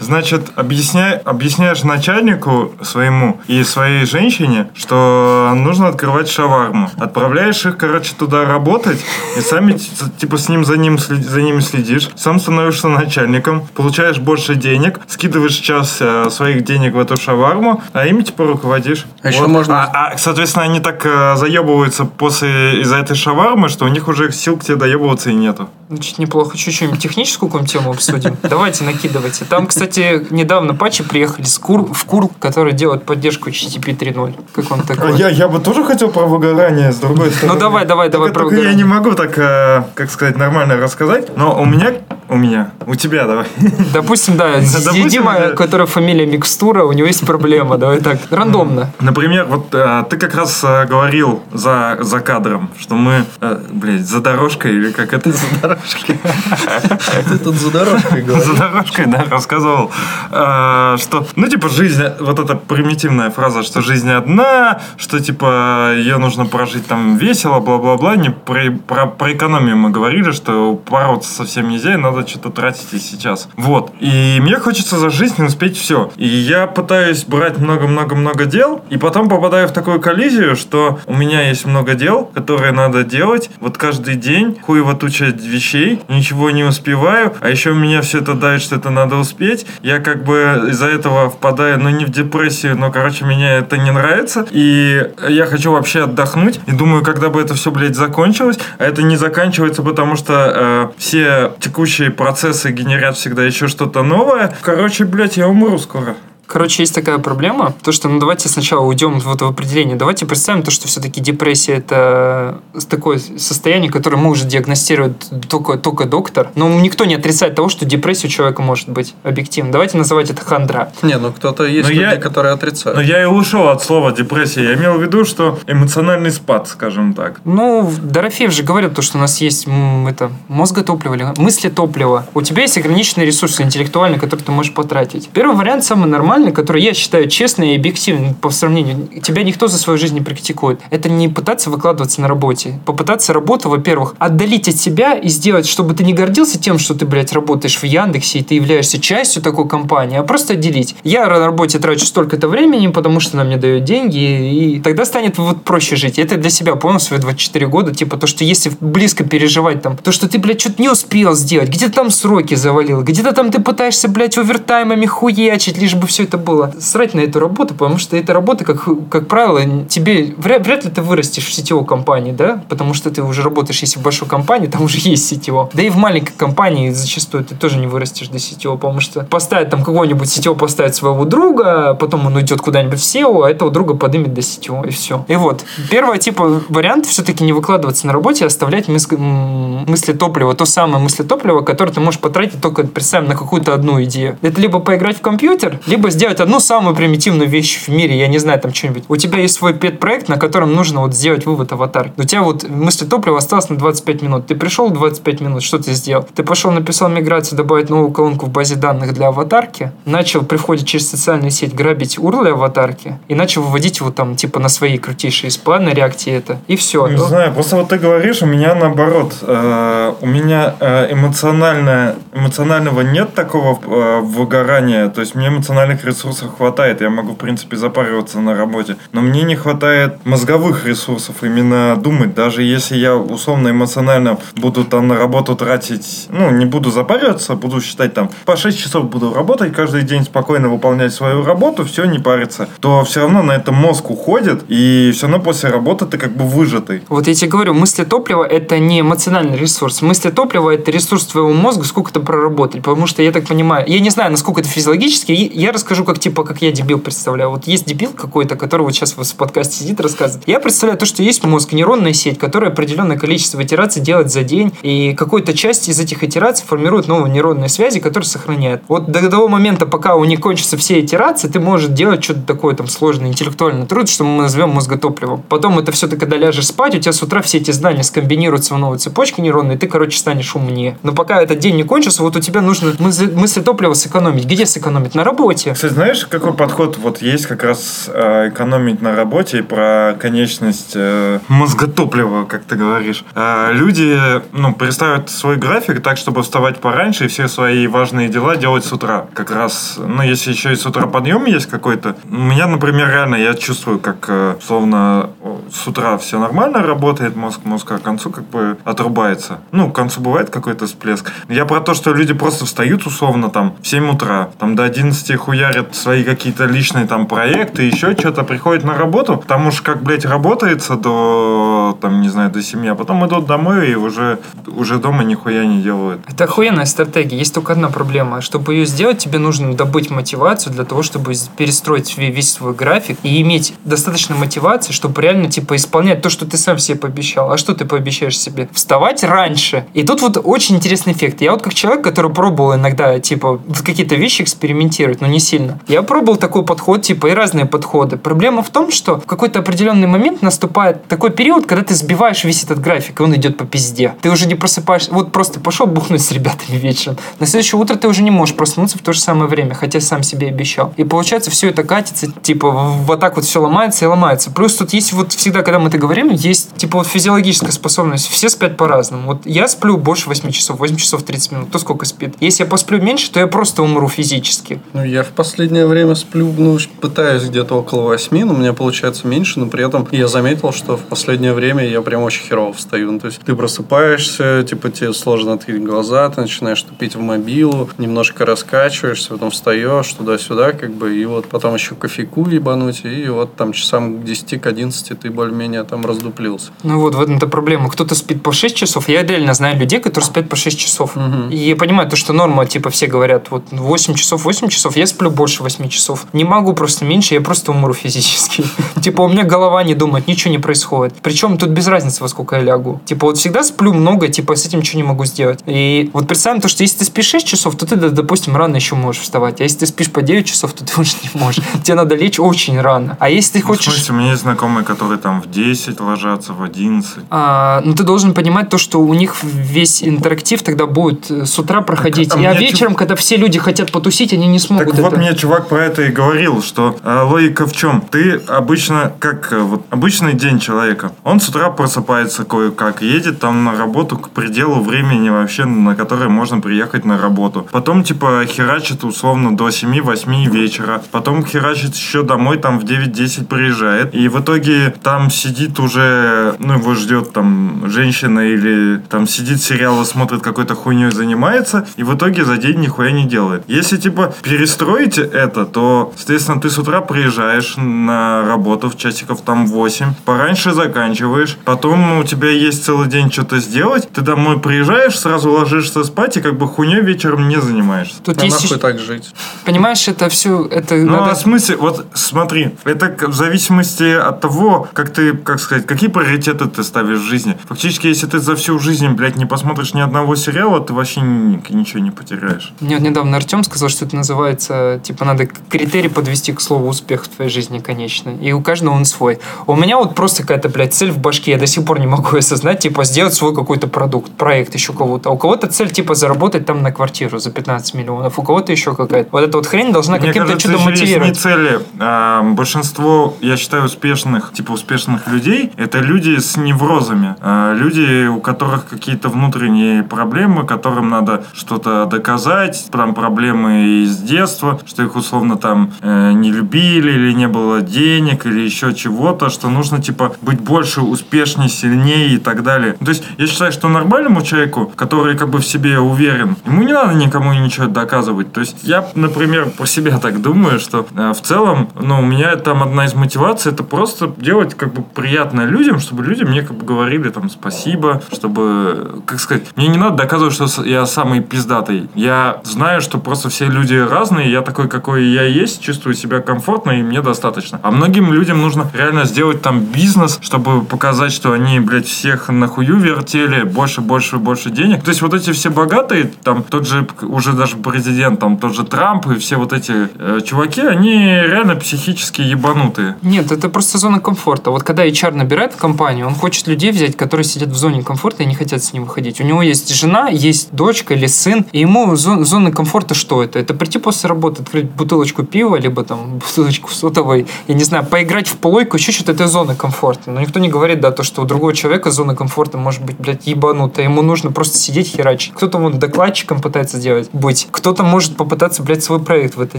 Значит, объясняй, объясняешь начальнику своему и своей женщине, что нужно открывать шаварму. Отправляешь их, короче, туда работать, и сами, типа, с ним за, ним, за ними следишь. Сам становишься начальником, получаешь больше денег, скидываешь час э, своих денег в эту шаварму, а ими, типа, руководишь. А еще можно- А, а, соответственно, они так э, заебываются после из-за этой шавармы, что у них уже сил к тебе доебываться и нету. Значит, неплохо. Чуть-чуть техническую какую-нибудь тему обсудим. Давайте, накидывайте. Там, кстати, недавно патчи приехали с кур, в кур, который делает поддержку HTTP 3.0. Как вам А такое? Я, я бы тоже хотел про выгорание, с другой стороны. Ну, давай, давай, давай про только я выгорание. не могу так, э, как сказать, нормально рассказать. Но у меня, у меня, у тебя давай. (laughs) Допустим, да, (laughs) Допустим, Дима, да. которая фамилия Микстура, у него есть проблема. Давай так, (laughs) рандомно. Например, вот э, ты как раз э, говорил за, за кадром, что мы, э, блядь, за дорожкой или как это? Ты тут за дорожкой говоришь. За дорожкой, да, рассказывал, что, ну, типа, жизнь, вот эта примитивная фраза, что жизнь одна, что, типа, ее нужно прожить там весело, бла-бла-бла, не про, про, про экономию мы говорили, что бороться совсем нельзя, и надо что-то тратить и сейчас. Вот. И мне хочется за жизнь успеть все. И я пытаюсь брать много-много-много дел, и потом попадаю в такую коллизию, что у меня есть много дел, которые надо делать, вот каждый день, хуево туча вещей, ничего не успеваю, а еще меня все это давит, что это надо успеть. Я как бы из-за этого впадаю, ну не в депрессию, но, короче, меня это не нравится. И я хочу вообще отдохнуть. И думаю, когда бы это все, блядь, закончилось. А это не заканчивается, потому что э, все текущие процессы генерят всегда еще что-то новое. Короче, блядь, я умру скоро. Короче, есть такая проблема, то что, ну, давайте сначала уйдем вот в определение. Давайте представим то, что все-таки депрессия – это такое состояние, которое может диагностировать только, только доктор. Но никто не отрицает того, что депрессия у человека может быть объективно. Давайте называть это хандра. Не, ну кто-то есть Но люди, я- которые Но отрицают. я и ушел от слова депрессия. Я имел в виду, что эмоциональный спад, скажем так. Ну, Дорофеев же говорил то, что у нас есть это, мозготопливо, или мысли топлива. У тебя есть ограниченные ресурсы интеллектуальные, которые ты можешь потратить. Первый вариант самый нормальный, который я считаю честный и объективный по сравнению. Тебя никто за свою жизнь не практикует. Это не пытаться выкладываться на работе. Попытаться работу, во-первых, отдалить от себя и сделать, чтобы ты не гордился тем, что ты, блядь, работаешь в Яндексе и ты являешься частью такой компании, а просто отделить. Я на работе трачу столько-то времени, потому что она мне дает деньги, и тогда станет вот проще жить. Это для себя понял свои 24 года, типа то, что если близко переживать там, то, что ты, блядь, что-то не успел сделать, где-то там сроки завалил, где-то там ты пытаешься, блядь, овертаймами хуячить, лишь бы все это было. Срать на эту работу, потому что эта работа, как, как правило, тебе вряд, вряд ли ты вырастешь в сетевой компании, да, потому что ты уже работаешь, если в большой компании, там уже есть сетево. Да и в маленькой компании зачастую ты тоже не вырастешь до сетевого, потому что поставить там какого-нибудь сетевого поставить своего друга, потом он уйдет куда-нибудь в SEO, а этого друга подымет до сетевого, и все. И вот, первый типа вариант все-таки не выкладываться на работе, а оставлять мыс- мысли топлива, то самое мысли топлива, которое ты можешь потратить только, представим, на какую-то одну идею. Это либо поиграть в компьютер, либо сделать одну самую примитивную вещь в мире, я не знаю, там что-нибудь. У тебя есть свой пет-проект, на котором нужно вот сделать вывод аватар. У тебя вот мысли топлива осталось на 25 минут. Ты пришел 25 минут, что ты сделал? Ты пошел, написал миграцию, добавить новую колонку в базе данных для аватарки, начал при входе через социальную сеть грабить урли аватарки и начал выводить его там типа на свои крутейшие спа на реакте это. И все. Не знаю, просто вот ты говоришь, у меня наоборот. Э, у меня э, эмоционально, эмоционального нет такого э, выгорания. То есть мне эмоциональных ресурсов хватает. Я могу, в принципе, запариваться на работе. Но мне не хватает мозговых ресурсов именно думать. Даже если я условно эмоционально буду там на работу тратить, ну, не буду запариваться, буду считать там по 6 часов буду работать, каждый день спокойно выполнять свою работу, все, не париться, то все равно на это мозг уходит, и все равно после работы ты как бы выжатый. Вот я тебе говорю, мысли топлива – это не эмоциональный ресурс. Мысли топлива – это ресурс твоего мозга, сколько ты проработать. Потому что, я так понимаю, я не знаю, насколько это физиологически, я расскажу скажу, как типа, как я дебил представляю. Вот есть дебил какой-то, который вот сейчас в подкасте сидит, рассказывает. Я представляю то, что есть мозг, нейронная сеть, которая определенное количество итераций делает за день, и какой-то часть из этих итераций формирует новые нейронные связи, которые сохраняют. Вот до того момента, пока у них кончатся все итерации, ты можешь делать что-то такое там сложное, интеллектуальный труд, что мы назовем мозготопливом. Потом это все ты когда ляжешь спать, у тебя с утра все эти знания скомбинируются в новые цепочки нейронные, и ты, короче, станешь умнее. Но пока этот день не кончился, вот у тебя нужно мысли топлива сэкономить. Где сэкономить? На работе. Кстати, знаешь, какой подход вот есть как раз э, экономить на работе и про конечность э, мозготоплива, как ты говоришь. Э, люди, ну, представят свой график так, чтобы вставать пораньше и все свои важные дела делать с утра. Как раз, ну, если еще и с утра подъем есть какой-то. У меня, например, реально я чувствую, как, э, словно с утра все нормально работает мозг, мозг, а к концу как бы отрубается. Ну, к концу бывает какой-то всплеск. Я про то, что люди просто встают условно там в 7 утра, там до 11 хуярят свои какие-то личные там проекты, еще что-то, приходят на работу, потому что как, блядь, работается до, там, не знаю, до 7, а потом идут домой и уже, уже дома нихуя не делают. Это охуенная стратегия. Есть только одна проблема. Чтобы ее сделать, тебе нужно добыть мотивацию для того, чтобы перестроить весь свой график и иметь достаточно мотивации, чтобы реально, типа, исполнять то, что ты сам себе пообещал. А что ты пообещаешь себе? Вставать раньше. И тут вот очень интересный эффект. Я вот как человек, который пробовал иногда, типа, какие-то вещи экспериментировать, но не сильно. Я пробовал такой подход, типа, и разные подходы. Проблема в том, что в какой-то определенный момент наступает такой период, когда ты сбиваешь весь этот график, и он идет по пизде. Ты уже не просыпаешься. Вот просто пошел бухнуть с ребятами вечером. На следующее утро ты уже не можешь проснуться в то же самое время, хотя сам себе обещал. И получается, все это катится, типа, вот так вот все ломается и ломается. Плюс тут есть вот всегда, когда мы это говорим, есть, типа, вот физиологическая способность. Все спят по-разному. Вот я сплю больше 8 часов, 8 часов 30 минут. Кто сколько спит? Если я посплю меньше, то я просто умру физически. Ну, я в последнее время сплю, ну, пытаюсь где-то около 8, но у меня получается меньше, но при этом я заметил, что в последнее время я прям очень херово встаю. Ну, то есть ты просыпаешься, типа тебе сложно открыть глаза, ты начинаешь тупить в мобилу, немножко раскачиваешься, потом встаешь туда-сюда, как бы, и вот потом еще кофейку ебануть, и вот там часам к 10, к 11 ты более-менее там раздуплился. Ну вот, в этом-то проблема. Кто-то спит по 6 часов. Я реально знаю людей, которые спят по 6 часов. Мгм. И я понимаю то, что норма, типа, все говорят, вот 8 часов, 8 часов, я сплю больше 8 часов. Не могу просто меньше, я просто умру физически. (laughs) Типа, у меня голова не думает, ничего не происходит. Причем тут без разницы, во сколько я лягу. Типа, вот всегда сплю много, типа, с этим ничего не могу сделать. И вот представим то, что если ты спишь 6 часов, то ты, допустим, рано еще можешь вставать. А если ты спишь по 9 часов, то ты уже не можешь. (laughs) Тебе надо лечь очень рано. А если ты Ну, В хочешь... смысле, у меня есть знакомые, которые там в 10 ложатся, в 11. А, ну, ты должен понимать то, что у них весь интерактив тогда будет э, с утра проходить. а и а вечером, когда все люди хотят потусить, они не смогут Так вот это. мне чувак про это и говорил, что э, логика в чем? Ты обычно, как э, вот обычный день человека, он с утра просыпается кое-как, едет там на работу к пределу времени вообще, на которое можно приехать на работу. Потом типа херачит условно до 7-8 вечера. Потом херачит еще домой там в 9-10 приезжает. И в итоге там сидит уже, ну его ждет там женщина или там сидит сериалы, смотрит какой-то хуйней занимается. И в итоге за день нихуя не делает. Если типа перестроить это, то, соответственно, ты с утра приезжаешь на работу в часиков там 8, пораньше заканчиваешь, потом у тебя есть целый день что-то сделать, ты домой приезжаешь, сразу ложишься спать и как бы хуйней вечером не занимаешься. Тут А есть нахуй так жить? Понимаешь, это все, это Ну, надо- а в смысле, вот смотри, это в зависимости от того, как ты, как сказать, какие приоритеты ты ставишь в жизни. Фактически, если ты за всю жизнь, блядь, не посмотришь ни одного сериала, ты вообще ни- ничего не потеряешь. Мне вот недавно Артем сказал, что это называется, типа, надо критерий подвести к слову успех в твоей жизни, конечно. И у каждого он свой. У меня вот просто какая-то, блядь, цель в башке, я до сих пор не могу (laughs) осознать, типа, сделать свой какой-то продукт, проект еще кого-то. А у кого-то цель, типа, заработать там на квартиру за 15 миллионов, у кого-то еще какая-то. Вот эта вот хрень должна каким-то чудом еще есть не мотивировать. цели. А, большинство, я считаю, успешных, типа успешных людей, это люди с неврозами. А, люди, у которых какие-то внутренние проблемы, которым надо что-то доказать, там проблемы из детства, что их условно там э, не любили, или не было денег, или еще чего-то, что нужно типа быть больше, успешнее, сильнее и так далее. То есть я считаю, что нормальному человеку, который как бы в себе уверен, ему не надо никому ничего доказывать. То есть я, например, про себя так думаю, что э, в целом, ну, у меня там одна из мотиваций, это просто делать как бы приятно людям, чтобы люди мне как бы говорили там спасибо, чтобы, как сказать, мне не надо доказывать, что я самый пиздатый. Я знаю, что просто все люди разные, я такой, какой я есть, чувствую себя комфортно, и мне достаточно. А многим людям нужно реально сделать там бизнес, чтобы показать, что они, блядь, всех нахую вертели, больше, больше, больше денег. То есть вот эти все богатые, там тот же уже даже президент, там тот же Трамп и все вот эти э, чуваки, они реально психически ебанутые. Нет, это просто зона комфорта. Вот когда HR набирает в компанию, он хочет людей взять, которые сидят в зоне комфорта и не хотят с ним выходить. У него есть жена, есть дочка или сын, и ему зо- зона комфорта что это? Это прийти после работы, открыть бутылочку пива, либо там бутылочку сотовой, я не знаю, поиграть в плойку, еще что-то, это зона комфорта. Но никто не говорит, да, то, что у другого человека зона комфорта может быть, блядь, ебанутая. Ему нужно просто сидеть херачить. Кто-то вот докладчиком пытается делать, быть. Кто-то может попытаться, блядь, свой проект в это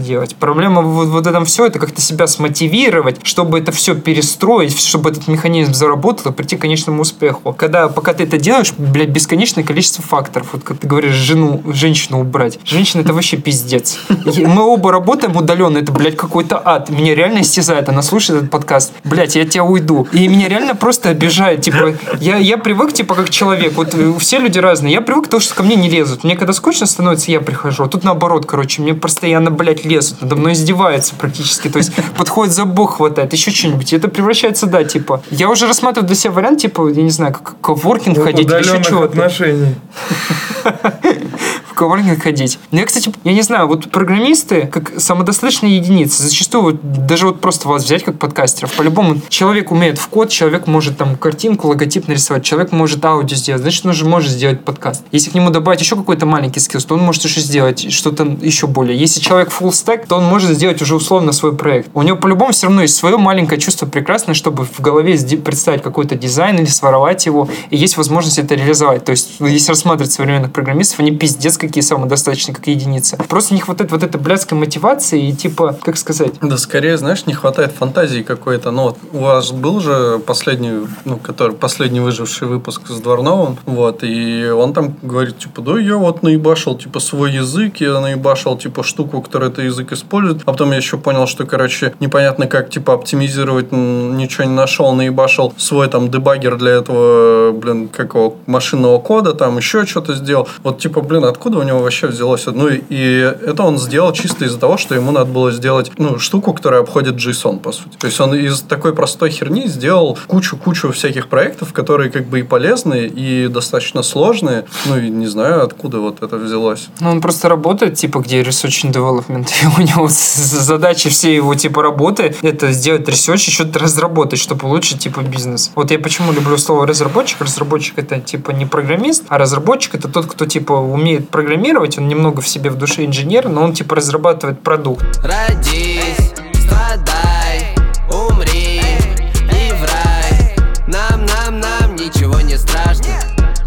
делать. Проблема вот, вот этом все, это как-то себя смотивировать, чтобы это все перестроить, чтобы этот механизм заработал и прийти к конечному успеху. Когда, пока ты это делаешь, блядь, бесконечное количество факторов. Вот как ты говоришь, жену, женщину убрать. Женщина это вообще пиздец. Мы оба работаем удаленно, это, блядь, какой-то ад. Меня реально истязает. Она слушает этот подкаст. Блядь, я тебя уйду. И меня реально просто обижает. Типа, я, я привык, типа, как человек. Вот э, все люди разные. Я привык к тому, что ко мне не лезут. Мне когда скучно становится, я прихожу. А тут наоборот, короче, мне постоянно, блядь, лезут. Надо мной издеваются практически. То есть подходит за бок хватает, еще что-нибудь. Это превращается, да, типа. Я уже рассматриваю для себя вариант, типа, я не знаю, как коворкинг ходить, еще чего-то отношений. (laughs) коворкинг ходить. Ну, я, кстати, я не знаю, вот программисты, как самодостаточные единицы, зачастую вот даже вот просто вас взять как подкастеров, по-любому человек умеет в код, человек может там картинку, логотип нарисовать, человек может аудио сделать, значит, он же может сделать подкаст. Если к нему добавить еще какой-то маленький скилл, то он может еще сделать что-то еще более. Если человек full stack, то он может сделать уже условно свой проект. У него по-любому все равно есть свое маленькое чувство прекрасное, чтобы в голове представить какой-то дизайн или своровать его, и есть возможность это реализовать. То есть, ну, если рассматривать современных программистов, они пиздец какие самодостаточные, как единица. Просто не хватает вот этой блядской мотивации и типа, как сказать, Да, скорее, знаешь, не хватает фантазии какой-то. Ну, вот у вас был же последний, ну, который, последний выживший выпуск с Дворновым, вот, и он там говорит, типа, да, я вот наебашил, типа, свой язык, я наебашил, типа, штуку, которую этот язык использует, а потом я еще понял, что, короче, непонятно, как, типа, оптимизировать, ничего не нашел, наебашил свой, там, дебаггер для этого, блин, какого, машинного кода, там, еще что-то сделал. Вот, типа, блин, откуда у него вообще взялось? Ну, и, это он сделал чисто из-за того, что ему надо было сделать, ну, штуку, которая обходит JSON, по сути. То есть он из такой простой херни сделал кучу-кучу всяких проектов, которые как бы и полезные, и достаточно сложные. Ну, и не знаю, откуда вот это взялось. ну, он просто работает, типа, где research and development, (laughs) и у него с- задачи все его, типа, работы, это сделать research и что-то разработать, чтобы улучшить, типа, бизнес. Вот я почему люблю слово разработчик. Разработчик это, типа, не программист, а разработчик это тот, кто, типа, умеет программировать, он немного в себе в душе инженер, но он, типа, разрабатывает продукт. Родись, страдай, умри и в рай Нам, нам, нам ничего не страшно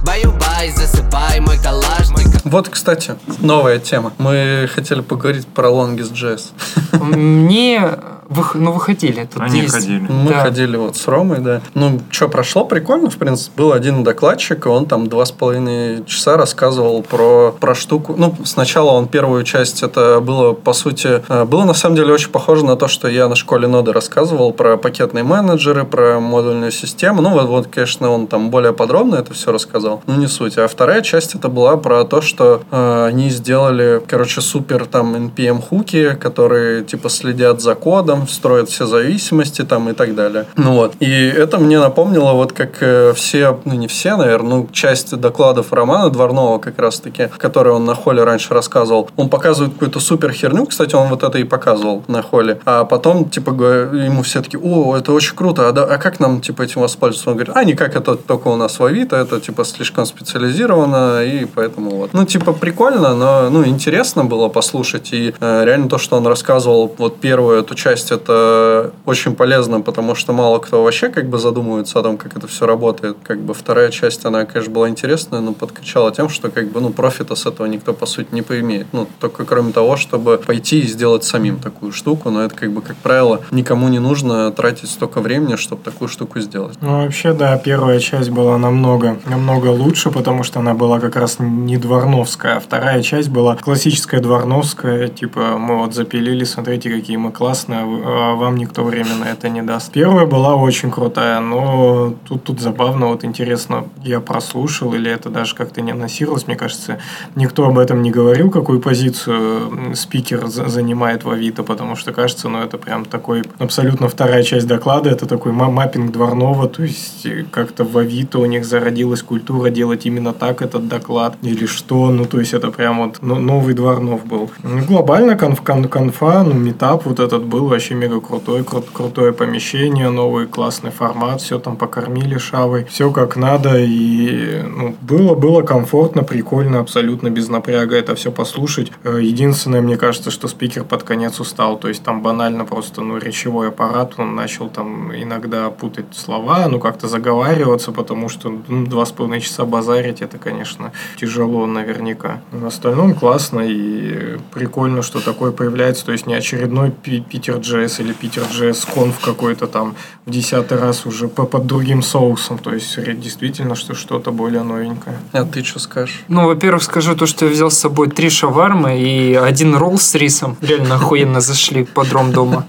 Баю-бай, засыпай мой калашник Вот, кстати, новая тема. Мы хотели поговорить про Longest.js. Мне, вы, ну, выходили. Тут Они есть- ходили. Мы Да. ходили вот с Ромой, да. Ну, что, прошло прикольно, в принципе. Был один докладчик, и он там два с половиной часа рассказывал про, про штуку. Ну, сначала он первую часть, это было, по сути, э, было на самом деле очень похоже на то, что я на школе ноды рассказывал про пакетные менеджеры, про модульную систему. Ну, вот, вот конечно, он там более подробно это все рассказал. Ну, не суть. А вторая часть это была про то, что э, они сделали, короче, супер там NPM-хуки, которые типа следят за кодом, строят все зависимости там и так далее. Ну вот. И это мне напомнило вот как э, все, ну не все, наверное, ну часть докладов Романа Дворнова как раз-таки, которые он на холле раньше рассказывал. Он показывает какую-то супер херню, кстати, он вот это и показывал на холле. А потом, типа, ему все таки о, это очень круто, а, да- а как нам, типа, этим воспользоваться? Он говорит, а никак, это только у нас в Авито, это, типа, слишком специализировано, и поэтому вот. Ну, типа, прикольно, но, ну, интересно было послушать, и э, реально то, что он рассказывал, вот первую эту часть часть это очень полезно, потому что мало кто вообще как бы задумывается о том, как это все работает. Как бы вторая часть, она, конечно, была интересная, но подкачала тем, что как бы, ну, профита с этого никто, по сути, не поимеет. Ну, только кроме того, чтобы пойти и сделать самим такую штуку, но это, как бы, как правило, никому не нужно тратить столько времени, чтобы такую штуку сделать. Ну, вообще, да, первая часть была намного, намного лучше, потому что она была как раз не дворновская, а вторая часть была классическая дворновская, типа, мы вот запилили, смотрите, какие мы классные, вам никто время на это не даст. Первая была очень крутая, но тут, тут забавно, вот интересно, я прослушал, или это даже как-то не анонсировалось, мне кажется, никто об этом не говорил, какую позицию спикер за- занимает в Авито, потому что кажется, ну, это прям такой абсолютно вторая часть доклада, это такой ма- маппинг дворного, то есть э, как-то в Авито у них зародилась культура делать именно так этот доклад, или что, ну, то есть это прям вот ну, новый дворнов был. Ну, глобально конф, кон- конфа, ну, метап вот этот был вообще мега крутой, кру- крутое помещение, новый классный формат, все там покормили шавой, все как надо, и ну, было, было комфортно, прикольно, абсолютно без напряга это все послушать. Э, Единственное, мне кажется, что спикер под конец устал, то есть там банально просто, ну, речевой аппарат, он начал там иногда путать слова, ну, как-то заговариваться, потому что ну, два с половиной часа базарить, это, конечно, тяжело наверняка. Но в остальном классно и прикольно, что такое появляется, то есть не очередной Пи- Питер Джесс или Питер Джесс конф какой-то там в десятый раз уже по- под другим соусом, то есть действительно что что-то более новенькое. А ты что скажешь? Ну, во-первых, скажу то, что я взял с собой три шавармы и один ролл с рисом. Реально охуенно зашли под ром дома.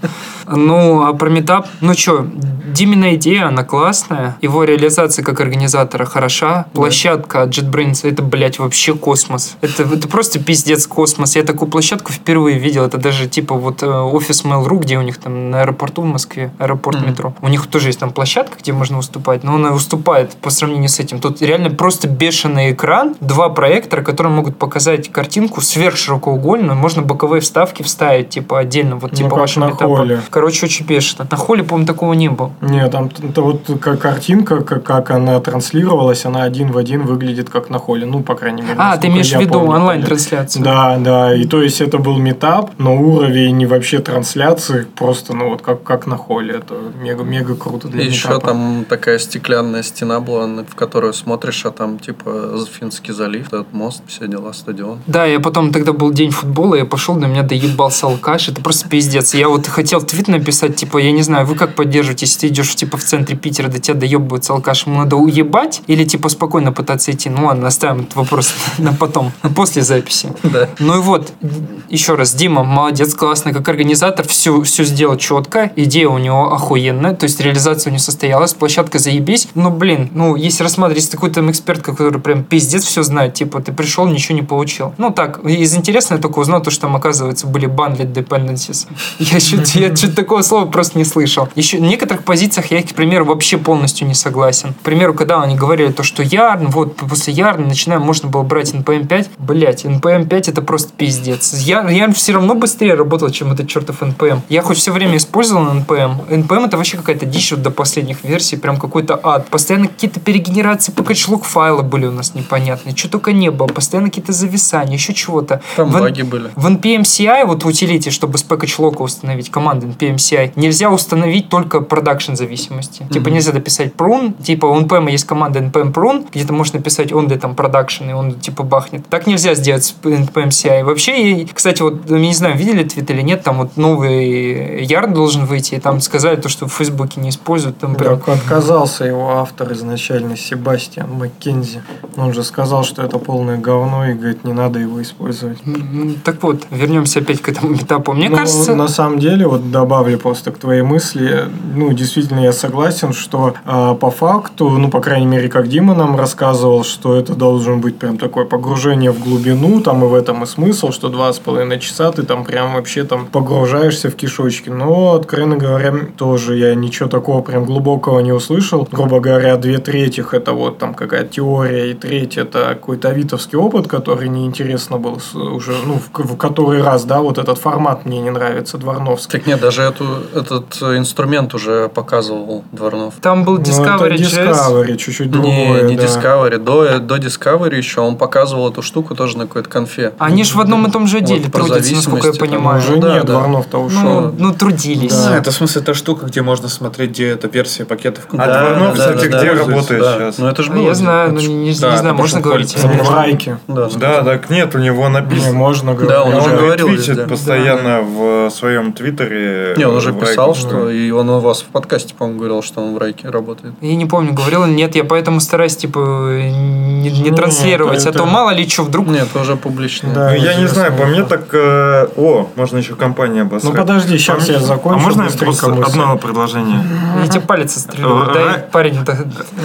Ну, а про метап, ну что, Димина идея, она классная. Его реализация как организатора хороша. Площадка JetBrains, это, блядь, вообще космос. Это, это просто пиздец космос. Я такую площадку впервые видел. Это даже типа вот э, офис Mail.ru, где у них там на аэропорту в Москве, аэропорт Мгм. метро. У них тоже есть там площадка, где можно выступать, но она уступает по сравнению с этим. Тут реально просто бешеный экран, два проектора, которые могут показать картинку сверхширокоугольную, можно боковые вставки вставить, типа отдельно, вот Ну, типа как вашего метапа. холле. Короче, очень бешено. На холле, по-моему, такого не было. Не, там т- вот как картинка, как, как она транслировалась, она один в один выглядит как на холле. Ну, по крайней мере. А, ты имеешь в виду онлайн-трансляцию? Да, да. И то есть это был метап, но уровень вообще трансляции просто, ну вот как, как на холле. Это мега, мега круто для И еще метапа. там такая стеклянная стена была, на- в которую смотришь, а там типа Финский залив, этот мост, все дела, стадион. Да, я потом, тогда был день футбола, я пошел, на меня доебался алкаш, это просто пиздец. Я вот хотел твит написать, типа, я не знаю, вы как поддерживаете, если ты идешь, типа, в центре Питера, до тебя доебывается алкаш, ему надо уебать или, типа, спокойно пытаться идти? Ну ладно, оставим этот вопрос (laughs) на потом, после записи. Да. Ну и вот, еще раз, Дима, молодец, классный, как организатор, все, все сделал четко, идея у него охуенная, то есть реализация у него состоялась, площадка заебись, ну блин, ну если рассматривать, если такой там эксперт, который прям пиздец все знает, типа ты пришел, ничего не получил. Ну так, из интересного я только узнал то, что там оказывается были bundled dependencies. (laughs) Я чё-то такого слова просто не слышал. Еще в некоторых позициях я, к примеру, вообще полностью не согласен. К примеру, когда они говорили то, что Ярн, вот после Ярна начинаем, можно было брать NPM 5, блять, NPM 5 это просто пиздец. Ярн, Ярн все равно быстрее работал, чем этот чертов NPM. Я хоть все время использовал NPM. NPM это вообще какая-то дичь вот до последних версий, прям какой-то ад. Постоянно какие-то перегенерации пакетчлог файла были у нас непонятные, что только не было. Постоянно какие-то зависания, еще чего-то. Там В баги были. в NPM CI, вот в утилите, чтобы с package lock установить команды NPM CI, нельзя установить только продакшн зависимости. Типа нельзя дописать prune, типа у NPM есть команда npm prune, где ты можешь написать он там production, и он типа бахнет. Так нельзя сделать с NPM CI. Вообще, и, кстати, вот, я не знаю, видели твит или нет, там вот новый ярд должен выйти, и там сказали то, что в Фейсбуке не используют, там прям Так отказался его автор изначально, Себастьян Маккензи. Он же сказал, что это полное говно, и говорит, не надо его использовать. Так вот, вернемся опять к этому этапу. Мне Ну, кажется... на самом деле, вот добавлю просто к твоей мысли, ну, действительно, я согласен, что э, по факту, ну, по крайней мере, как Дима нам рассказывал, что это должен быть прям такое погружение в глубину, там и в этом и смысл, что два с половиной часа ты там прям вообще там погружаешься в кишочки. Но, откровенно говоря, тоже я ничего такого прям глубокого не услышал. Грубо говоря, две трети это вот там какая-то теория, и треть это какой-то авитовский опыт, который неинтересно был уже, ну, в, в который раз, да, вот этот формат мне не нравится, Дворновский. Так нет, даже эту, этот инструмент уже показывал Дворнов. Там был Ну, это Discovery JS. Discovery, чуть-чуть Не, другое. не да. Discovery. До, до Discovery еще он показывал эту штуку тоже на какой-то конфе. Они же в одном и том же Вот деле про трудятся, насколько я понимаю. Уже Да, нет, да. Дворнов-то ушел. Ну, ну, трудились. Да. Это в смысле та штука, где можно смотреть, где эта версия пакетов. А Дворнов, кстати, где работает да. сейчас? Ну это же А было. я знаю, но не, не да, знаю, это можно говорить. в райке. Да, Да, так нет, у него Не, написано. можно говорить. Да, он Он, уже говорил везде. постоянно в своем твиттере. Не, он уже писал, Райке, что и он у вас в подкасте, по-моему, говорил, что он в Райке работает. Я не помню, говорил или нет, я поэтому стараюсь, типа, не, не Ну, транслировать, это- а то мало ли что, вдруг... Нет, уже публично. Да. Ну, я не знаю, по мне так... э, О, можно еще компанию обосрать. Ну подожди, сейчас я закончу. А можно я просто одно предложение? Я тебе палец отстрелю. Э, Дай, парень,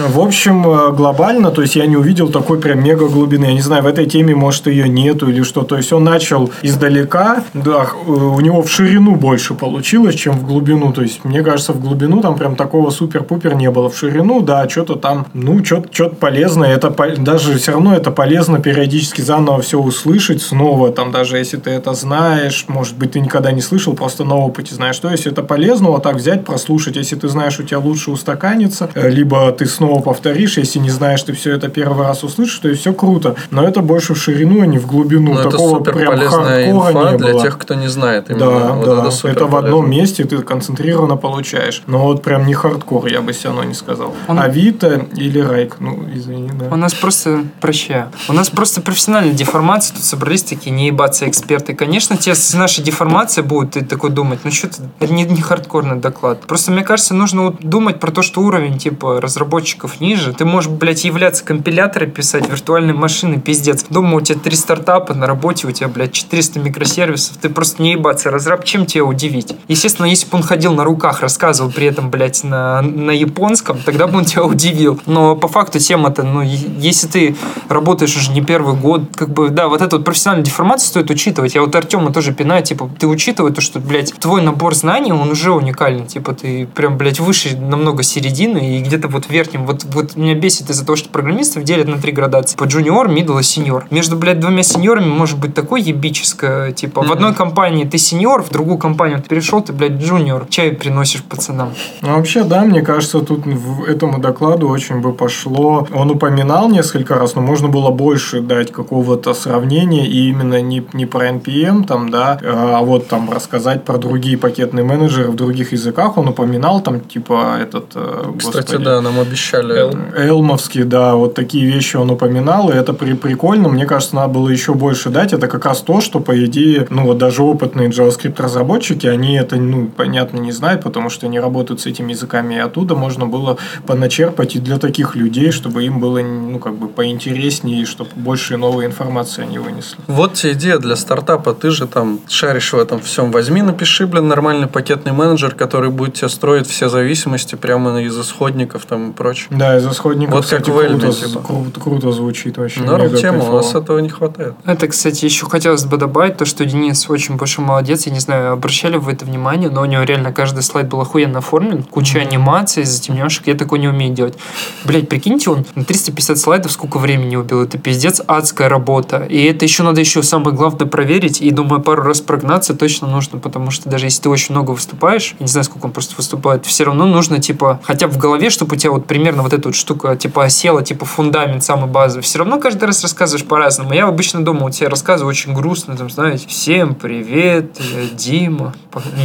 В общем, э, глобально, то есть я не увидел такой прям мега глубины. Я не знаю, в этой теме, может, ее нету или что. То есть он начал издалека, да, э, у него в ширину больше получилось, чем в глубину. То есть, мне кажется, в глубину там прям такого супер-пупер не было. В ширину, да, что-то там, ну, что-то полезное. Это по- даже все равно это полезно периодически заново все услышать снова. Там даже если ты это знаешь, может быть, ты никогда не слышал, просто на опыте знаешь. То есть, это полезно вот так взять, прослушать. Если ты знаешь, у тебя лучше устаканится, э, либо ты снова повторишь. Если не знаешь, ты все это первый раз услышишь, то есть все круто. Но это больше в ширину, а не в глубину. Но Ну, это Такого супер прям полезная инфа для было. тех, кто не знает. Именно. Да, Вот да, это, это, супер в одном полезно. месте ты концентрированно получаешь. Но вот прям не хардкор, я бы все равно не сказал. Он- Авито или Райк, ну, извини, да. У нас просто, прощаю, у нас просто профессиональная деформация, тут собрались такие не ебаться эксперты. Конечно, тебе с нашей деформацией будут ты такой думать, ну что это не, не хардкорный доклад. Просто, мне кажется, нужно думать про то, что уровень, типа, разработчиков ниже. Ты можешь, блядь, являться компиляторы писать, виртуальные машины, пиздец. Дома у тебя три стартапа, на работе у тебя, блядь, 400 микросервисов. Ты просто не ебаться, разраб, чем тебя удивить? Естественно, если бы он ходил на руках, рассказывал при этом, блядь, на, на японском, тогда бы он тебя удивил. Но по факту тема-то, ну, если ты работаешь уже не первый год, как бы, да, вот эту вот профессиональную деформацию стоит учитывать. Я вот Артема тоже пинаю, типа, ты учитывай то, что, блядь, твой набор знаний, он уже уникальный. Типа, ты прям, блядь, выше намного середины и где-то вот в верхнем. Вот, вот меня бесит из-за того, что программистов делят на три градации. По джуниор, мидл и сеньор. Между, блядь, двумя сеньорами может быть такое ебическое, типа, в одной компании ты сеньор, в другую компанию ты перешел, ты, блядь, джуниор. Чай приносишь пацанам. Ну, вообще, да, мне кажется, тут в этому докладу очень бы пошло. Он упоминал несколько раз, но можно было больше дать какого-то сравнения, и именно не, не про NPM, там, да, а вот там рассказать про другие пакетные менеджеры в других языках. Он упоминал там, типа, этот, э, Кстати, господи, да, нам обещали. Элмовский, да, вот такие вещи он упоминал, и это при, прикольно. Мне кажется, надо было еще больше дать. Это как раз то, что, по идее, ну вот даже опытные JavaScript-разработчики, они это, ну, понятно, не знают, потому что не работают с этими языками, и оттуда можно было поначерпать и для таких людей, чтобы им было, ну, как бы поинтереснее, и чтобы больше новой информации они вынесли. Вот тебе идея для стартапа. Ты же там шаришь в этом всем. Возьми, напиши, блин, нормальный пакетный менеджер, который будет тебе строить все зависимости прямо из исходников там и прочее. Да, из исходников, Вот как кстати, в Эльме, круто, типа. круто, круто звучит вообще. Норм мега тема, у нас этого не хватает. Это, кстати, еще хотелось бы добавить, то, что Денис очень большой молодец. Я не знаю, обращали вы это внимание, но у него реально каждый слайд был охуенно оформлен. Куча анимаций, затемнешек. Я такой не умею делать. Блять, прикиньте, он на 350 слайдов сколько времени убил. Это пиздец адская работа. И это еще надо еще самое главное проверить. И думаю, пару раз прогнаться точно нужно, потому что даже если ты очень много выступаешь, я не знаю, сколько он просто выступает, все равно нужно, типа, хотя бы в голове, чтобы у тебя вот примерно вот эта вот штука, типа, осела, типа, фундамент самый базовый. Все равно каждый раз рассказываешь по-разному. Я обычно дома у тебя рассказываю очень грустно, там, знаете, всем привет, я Дима,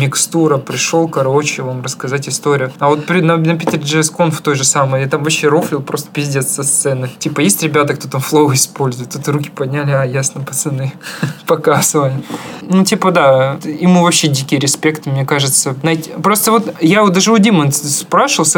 микстура, пришел, короче, вам рассказать историю. А вот при, на, на Питер JS Conf той же самое, я там вообще рофлил просто пиздец со сцены. Типа, есть ребята, кто там флоу использует, тут руки подняли, а, ясно, пацаны, (laughs) пока с вами. Ну, типа, да, ему вообще дикий респект, мне кажется. Знаете, Просто вот я вот даже у Димы спрашивал,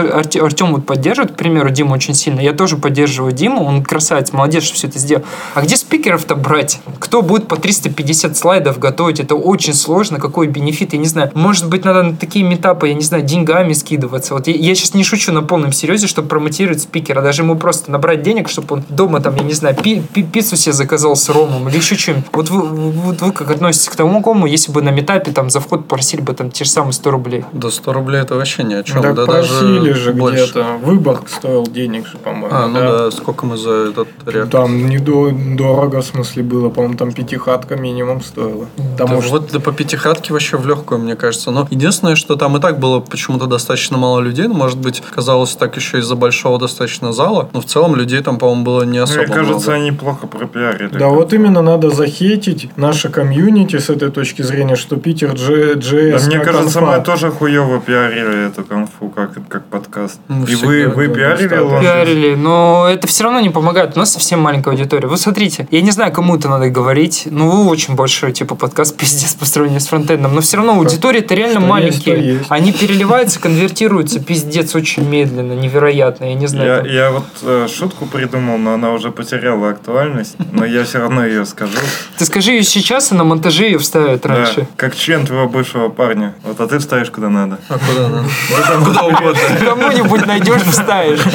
Артем вот поддерживает, к примеру, Диму очень сильно. Я тоже поддерживаю Диму, он красавец, молодец, что все это сделал. А где спикеров-то брать? Кто будет по 350 слайдов готовить? Это очень сложно. Какой бенефит? Я не знаю. Может быть, надо на такие метапы, я не знаю, деньгами скидываться. Вот я, я сейчас не шучу на полном серьезе, чтобы промотировать спикера. Даже ему просто набрать денег, чтобы он дома там, я не знаю, пи- пи- пиццу себе заказал с ромом или еще чем-нибудь. Вот вы, вот вы как относитесь к тому, кому, если бы на метапе там за вход просили бы там те же самые 100 рублей? Да 100 рублей это вообще ни о чем. Да, да просили даже же больше. где-то. Выбор стоил денег же, по-моему. А, ну да. сколько мы за этот реактор? Там недорого, в смысле, было, по-моему, там пятихатка минимум стоила. Да что вот да по пятихатке вообще в легкую мне кажется. Но единственное, что там и так было почему-то достаточно мало людей. Ну, Может быть, казалось так еще из-за большого достаточно зала. Но в целом людей там, по-моему, было не особо Мне кажется, много. они плохо пропиарили. Да, вот именно надо захейтить наше комьюнити с этой точки зрения, что Питер Дж- Да, JS мне как кажется, конфа. мы тоже хуево пиарили эту конфу, как, как подкаст. Ну, И вы, вы да, пиарили. Лондон? Пиарили, но это все равно не помогает. У нас совсем маленькая аудитория. Вы смотрите, я не знаю, кому это надо говорить. Ну, вы очень большой, типа, подкаст пиздец по сравнению с фронтендом. Но все равно аудитория-то реально Что есть, маленькие. то есть. Они переливаются, конвертируются пиздец очень медленно, невероятно. Я не знаю. Я, там- я вот э, шутку придумал, но она уже потеряла актуальность, но я все равно ее скажу. Ты скажи ее сейчас, и на монтаже ее вставят Да, раньше. как член твоего бывшего парня. Вот, а ты вставишь куда надо. А куда надо? Куда угодно. Кому-нибудь найдешь, вставишь. (laughs)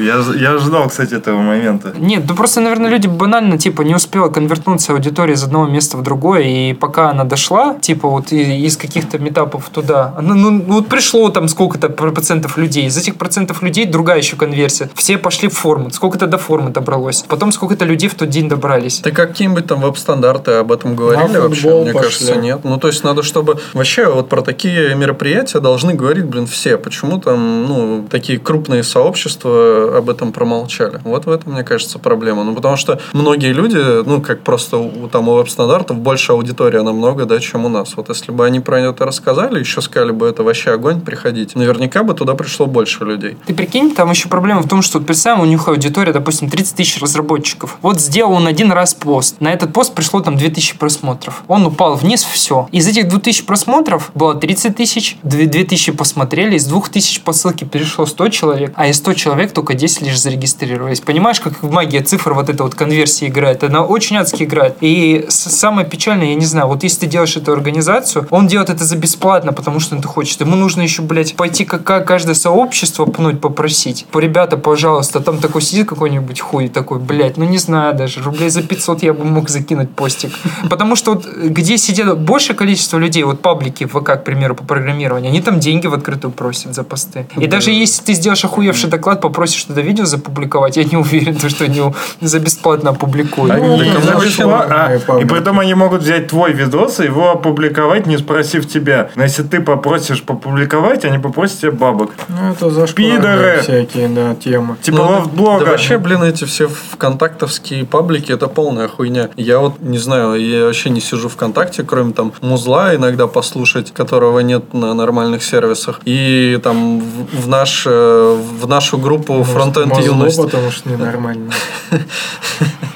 Я, ж- я ждал, кстати, этого момента. Нет, ну просто, наверное, люди банально, типа, не успела конвертнуться аудитория из одного места в другое, и пока она дошла, типа, вот из каких-то метапов туда, она, ну, ну, вот пришло там сколько-то про- процентов людей, из этих процентов людей другая еще конверсия. Все пошли в форму, сколько-то до формы добралось, потом сколько-то людей в тот день добрались. Ты какие-нибудь там веб-стандарты об этом говорили На вообще? Мне пошли. кажется, нет. Ну, то есть, надо, чтобы... Вообще, вот про такие мероприятия должны говорить, блин, все. Почему там, ну, такие крупные сообщества об этом промолчали? Вот в этом, мне кажется, проблема. Ну, потому что многие люди, ну, как просто у, там у веб-стандартов больше аудитория намного, да, чем у нас. Вот если бы они про это рассказали, еще сказали бы, это вообще огонь, приходите. Наверняка бы туда пришло больше людей. Ты прикинь, там еще проблема в том, что, вот представим, у них аудитория, допустим, 30 тысяч разработчиков. Вот сделал он один раз пост. На этот пост пришло там 2000 просмотров. Он упал вниз, все. Из этих 2000 просмотров было 30 тысяч, 2000 посмотрели, из 2000 по ссылке перешло 100 человек, а из 100 человек только 10 лишь зарегистрировались. Понимаешь, как магия цифр вот эта вот конверсия играет? Она очень адски играет. И самое печальное, я не знаю, вот если ты делаешь эту организацию, он делает это за бесплатно, потому что он это хочет. Ему нужно еще, блядь, пойти как как каждое сообщество пнуть, попросить. Ребята, пожалуйста, там такой сидит какой-нибудь хуй такой, блядь, ну не знаю даже, рублей за 500 я бы мог закинуть постик. Потому что вот где сидят большее количество людей, вот паблики в ВК, к примеру, по программированию, они там деньги в открытую просят за посты. И даже если ты сделаешь охуевший доклад, попросишь туда видео запубликовать, я не уверен, то, что они за бесплатно опубликуют. Нужны а, и притом они могут взять твой видос и его опубликовать, не спросив тебя. Но если ты попросишь попубликовать, они попросят тебе бабок. Ну, это за Пидоры! всякие, да, темы. Типа Ну, лов блога. Да вообще, блин, эти все вконтактовские паблики, это полная хуйня. Я вот не знаю, я вообще не сижу ВКонтакте, кроме там музла иногда послушать, которого нет на нормальных сервисах. И там в, в наш, э, в нашу группу Может, Мозло, юность. потому что ненормально. (laughs)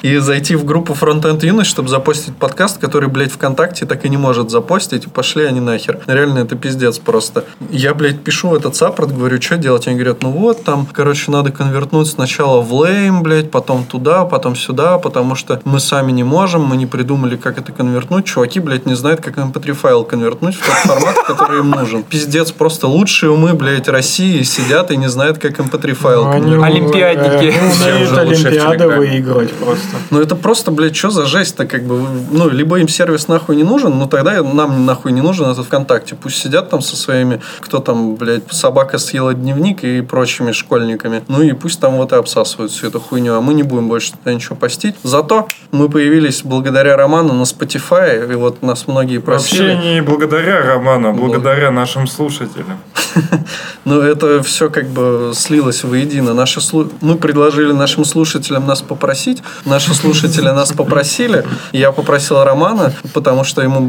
И зайти в группу Frontend юность, чтобы запостить подкаст, который, блядь, ВКонтакте так и не может запостить. Пошли они нахер. Реально, это пиздец просто. Я, блядь, пишу в этот саппорт, говорю, что делать? Они говорят, ну вот, там, короче, надо конвертнуть сначала в лейм, блядь, потом туда, потом сюда, потому что мы сами не можем, мы не придумали, как это конвертнуть. Чуваки, блядь, не знают, как mp3 файл конвертнуть в тот формат, который им нужен. Пиздец, просто лучшие умы, блядь, России сидят и не знают, как mp3 файл Ну, конвертнуть. Олимпиадники. э, лучше в Олимпиады Телеграме. выигрывать просто. Ну это просто, блядь, что за жесть-то, как бы, ну, либо им сервис нахуй не нужен, ну тогда нам нахуй не нужен этот ВКонтакте. Пусть сидят там со своими, кто там, блядь, собака съела дневник и прочими школьниками. Ну и пусть там вот и обсасывают всю эту хуйню, а мы не будем больше туда ничего постить. Зато мы появились благодаря Роману на Spotify, и вот нас многие просили. Вообще не благодаря Роману, а благодаря нашим слушателям. (laughs) Ну, это все как бы слилось воедино. Наши слу- Мы предложили нашим слушателям нас попросить. Наши слушатели нас попросили. Я попросил Романа, потому что ему,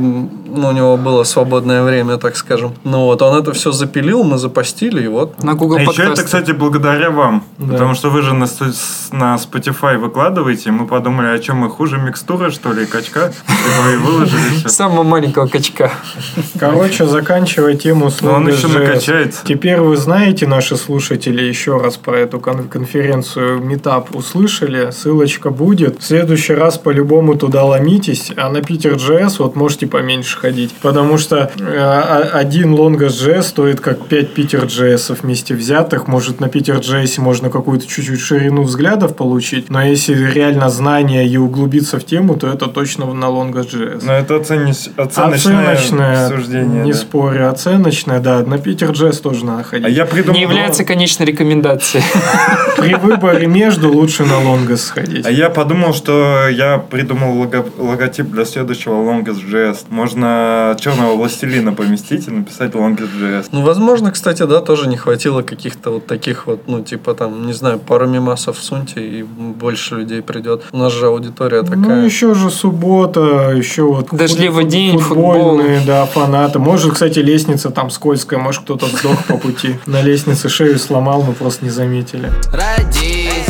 ну, у него было свободное время, так скажем. Ну вот, он это все запилил, мы запостили, и вот. На Google А еще это, подкасты. кстати, благодаря вам. Да. Потому что вы же на, на Spotify выкладываете, и мы подумали, о чем мы хуже микстуры, что ли, и качка. И выложили все. Самого маленького качка. Короче, заканчивая тему с Но он еще накачается. Теперь вы знаете, наши слушатели, еще раз про эту кон- конференцию Meetup услышали. Ссылочка будет. В следующий раз по-любому туда ломитесь, а на Питер JS вот можете поменьше ходить. Потому что э, а- один Longest.js стоит как 5 Питер JS вместе взятых. Может, на Питер JS можно какую-то чуть-чуть ширину взглядов получить. Но если реально знания и углубиться в тему, то это точно на Longest.js. Но это оценись- оценочное, Оценочное, суждение. не да. спорю, оценочное, да. На Питер MasterJS тоже надо А ходить. я придумал... Не является конечной рекомендацией. (laughs) При выборе между лучше на Longest сходить. А я подумал, что я придумал лого- логотип для следующего Longest.js. Можно черного властелина поместить и написать Longest.js. Ну, возможно, кстати, да, тоже не хватило каких-то вот таких вот, ну, типа там, не знаю, пару мемасов суньте, и больше людей придет. У нас же аудитория Ну, такая. еще же суббота, еще вот Дождливый фут- день, футбольные, да, фанаты. Может, кстати, лестница там скользкая, может, кто-то сдох по пути. На лестнице шею сломал, мы просто не заметили. Родись,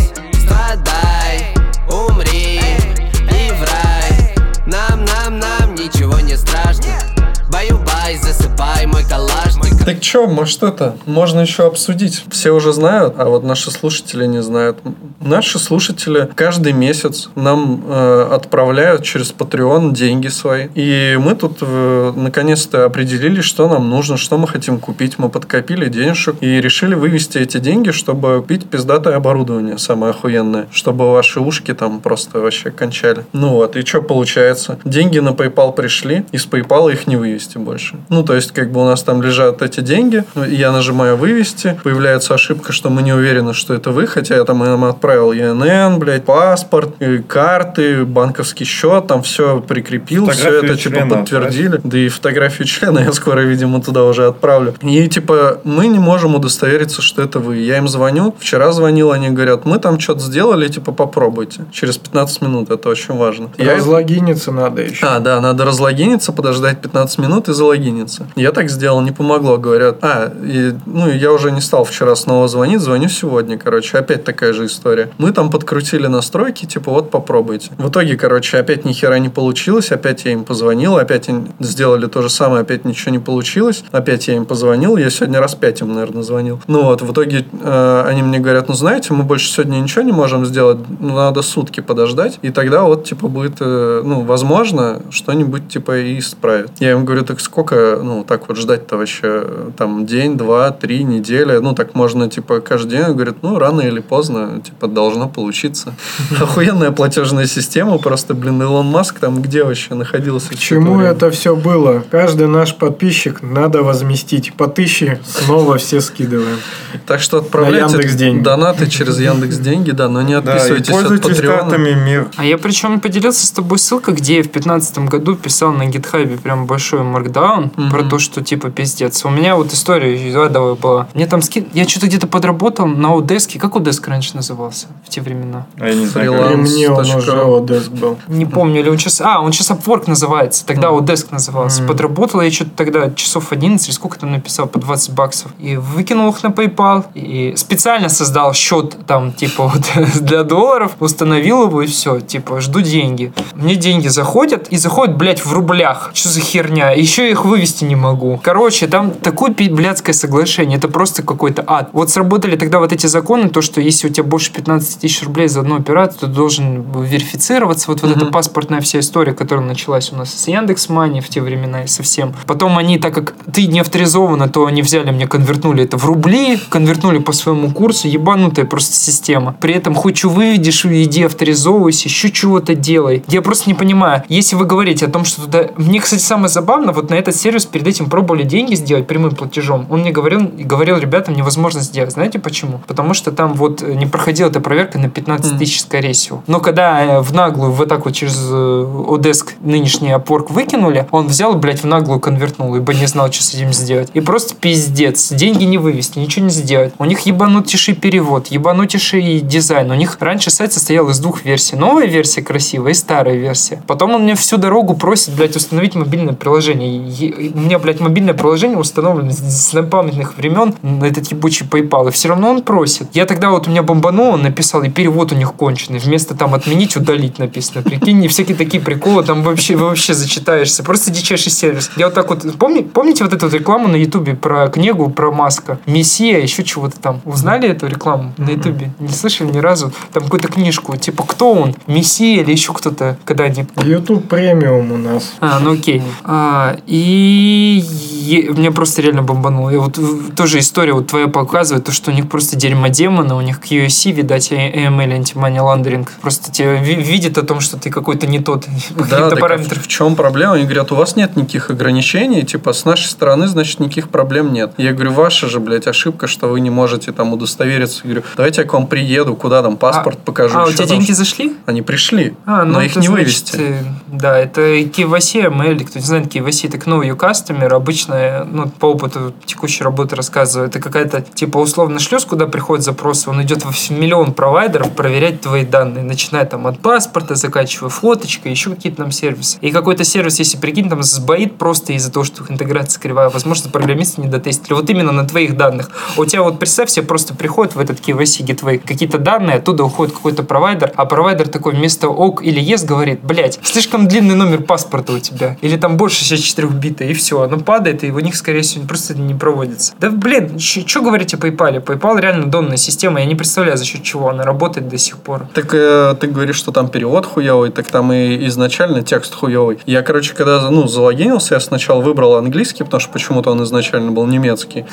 Так что, может это, можно еще обсудить. Все уже знают, а вот наши слушатели не знают. Наши слушатели каждый месяц нам э, отправляют через Patreon деньги свои. И мы тут э, наконец-то определили, что нам нужно, что мы хотим купить. Мы подкопили денежек и решили вывести эти деньги, чтобы купить пиздатое оборудование, самое охуенное. Чтобы ваши ушки там просто вообще кончали. Ну вот, и что получается? Деньги на PayPal пришли, и с PayPal их не вывести больше. Ну, то есть, как бы у нас там лежат эти деньги, ну, я нажимаю «Вывести», появляется ошибка, что мы не уверены, что это вы, хотя я там им отправил ЕНН, блядь, паспорт, карты, банковский счет, там все прикрепил, все это, типа, члена подтвердили. Да и фотографию члена я скоро, видимо, туда уже отправлю. И, типа, мы не можем удостовериться, что это вы. Я им звоню, вчера звонил, они говорят, мы там что-то сделали, типа, попробуйте. Через 15 минут, это очень важно. Я Разлогиниться надо еще. а, да, надо разлогиниться, подождать 15 минут и залогиниться. Я так сделал, не помогло, говорят. А, и, ну, я уже не стал вчера снова звонить, звоню сегодня, короче, опять такая же история. Мы там подкрутили настройки, типа, вот попробуйте. В итоге, короче, опять ни хера не получилось, опять я им позвонил, опять сделали то же самое, опять ничего не получилось, опять я им позвонил, я сегодня раз пять им, наверное, звонил. Ну вот, в итоге э, они мне говорят, ну, знаете, мы больше сегодня ничего не можем сделать, ну, надо сутки подождать, и тогда вот, типа, будет, э, ну, возможно, что-нибудь, типа, и исправят. Я им говорю, так сколько, ну, так вот ждать-то вообще, там, день, два, три, неделя, ну, так можно, типа, каждый день, говорит, ну, рано или поздно, типа, должно получиться. (laughs) Охуенная платежная система, просто, блин, Илон Маск там где вообще находился? К чему это все было? Каждый наш подписчик надо возместить. По тысяче снова все скидываем. Так что отправляйте донаты через Яндекс Деньги, да, но не отписывайтесь от Патреона. А я причем поделился с тобой ссылкой, где я в 2015 году писал на гитхабе прям большой маркдаун про то, что типа пиздец. У меня вот история адовая была. Мне там скид... Я что-то где-то подработал на Удеске. Как Удеск раньше назывался в те времена? А я не знаю, мне он уже. Одеск был. Не помню, или он сейчас... А, он сейчас Upwork называется. Тогда Мгм. Удеск назывался. Подработал я что-то тогда часов 11, или сколько там написал, по 20 баксов. И выкинул их на PayPal. И специально создал счет там, типа, вот (laughs) для долларов. Установил его и все. Типа, жду деньги. Мне деньги заходят. И заходят, блядь, в рублях. Что за херня? Еще их вывести не могу. Короче, там такое пи- блядское соглашение. Это просто какой-то ад. Вот сработали тогда вот эти законы, то, что если у тебя больше 15 тысяч рублей за одну операцию, то ты должен верифицироваться. Вот, вот эта Мгм. паспортная вся история, которая началась у нас с Яндекс Мани в те времена и совсем. Потом они, так как ты не авторизована, то они взяли мне, конвертнули это в рубли, конвертнули по своему курсу, ебанутая просто система. При этом хоть что выведешь, иди авторизовывайся, еще чего-то делай. Я просто не понимаю, если вы говорите о том, что туда... Мне, кстати, самое забавное, вот на этот сервис перед этим пробовали деньги сделать прямым платежом. Он мне говорил, говорил ребятам, невозможно сделать. Знаете почему? Потому что там вот э, не проходила эта проверка на 15 Мгм. тысяч, скорее всего. Но когда э, в наглую вот так вот через э, Одеск нынешний опорк выкинули, он взял, блядь, в наглую конвертнул, ибо не знал, что с этим сделать. И просто пиздец. Деньги не вывести, ничего не сделать. У них ебанутейший перевод, ебанутейший дизайн. У них раньше сайт состоял из двух версий. Новая версия красивая и старая версия. Потом он мне всю дорогу просит, блядь, установить мобильное приложение. И У меня, блядь, мобильное приложение установлено с с напамятных времен на этот ебучий PayPal. И все равно он просит. Я тогда вот у меня бомбанул, он написал, и перевод у них конченый. Вместо там отменить, удалить написано. Прикинь, и всякие такие приколы, там вообще, вообще зачитаешься. Просто дичайший сервис. Я вот так вот, помни, помните вот эту рекламу на Ютубе про книгу, про Маска? Мессия, еще чего-то там. Узнали эту рекламу на Ютубе? Не слышали ни разу? Там какую-то книжку, типа, кто он? Мессия или еще кто-то, когда они YouTube премиум у нас. а, ну окей. А, и е- меня просто реально бомбануло. И вот тоже история вот твоя показывает, то, что у них просто дерьмо демона, у них QSC, видать, AML, антимани ландеринг. Просто тебе ви- видят о том, что ты какой-то не тот. (laughs) Да, так а параметрам. в чем проблема? Они говорят, у вас нет никаких ограничений, типа, с нашей стороны, значит, никаких проблем нет. Я говорю, ваша же, блядь, ошибка, что вы не можете там удостовериться. Я говорю, давайте я к вам приеду, куда там паспорт покажу. А, у тебя там деньги что-то». зашли? Они пришли, А, ну но их не значит, вывести. э, Да, это KYC, ML, кто не знает, KYC, это Know Your Customer, обычно, ну, по опыту текущей работы рассказываю, это какая-то, типа, условно шлюз, куда приходят запросы, он идет во миллион провайдеров проверять твои данные, начиная там от паспорта, заканчивая фоточкой, еще какие-то там сервисы. И какой-то сервис, если прикинь, там сбоит просто из-за того, что их интеграция кривая, возможно, программисты не дотестили. Вот именно на твоих данных. У тебя вот представь себе, просто приходят в этот KYC gateway какие-то данные, оттуда уходит какой-то провайдер, а провайдер такой вместо ок или yes говорит, блядь, слишком длинный номер паспорта у тебя. Или там больше 64 бита, и все. Оно падает, и у них, скорее всего, просто не проводится. Да, блин, что говорить о PayPal? PayPal реально донная система, я не представляю, за счет чего она работает до сих пор. Так э, ты говоришь, что там перевод хуевый, так там и изначально текст хуевый. Я, короче, когда ну, залогинился, я сначала выбрал английский, потому что почему-то он изначально был немецкий.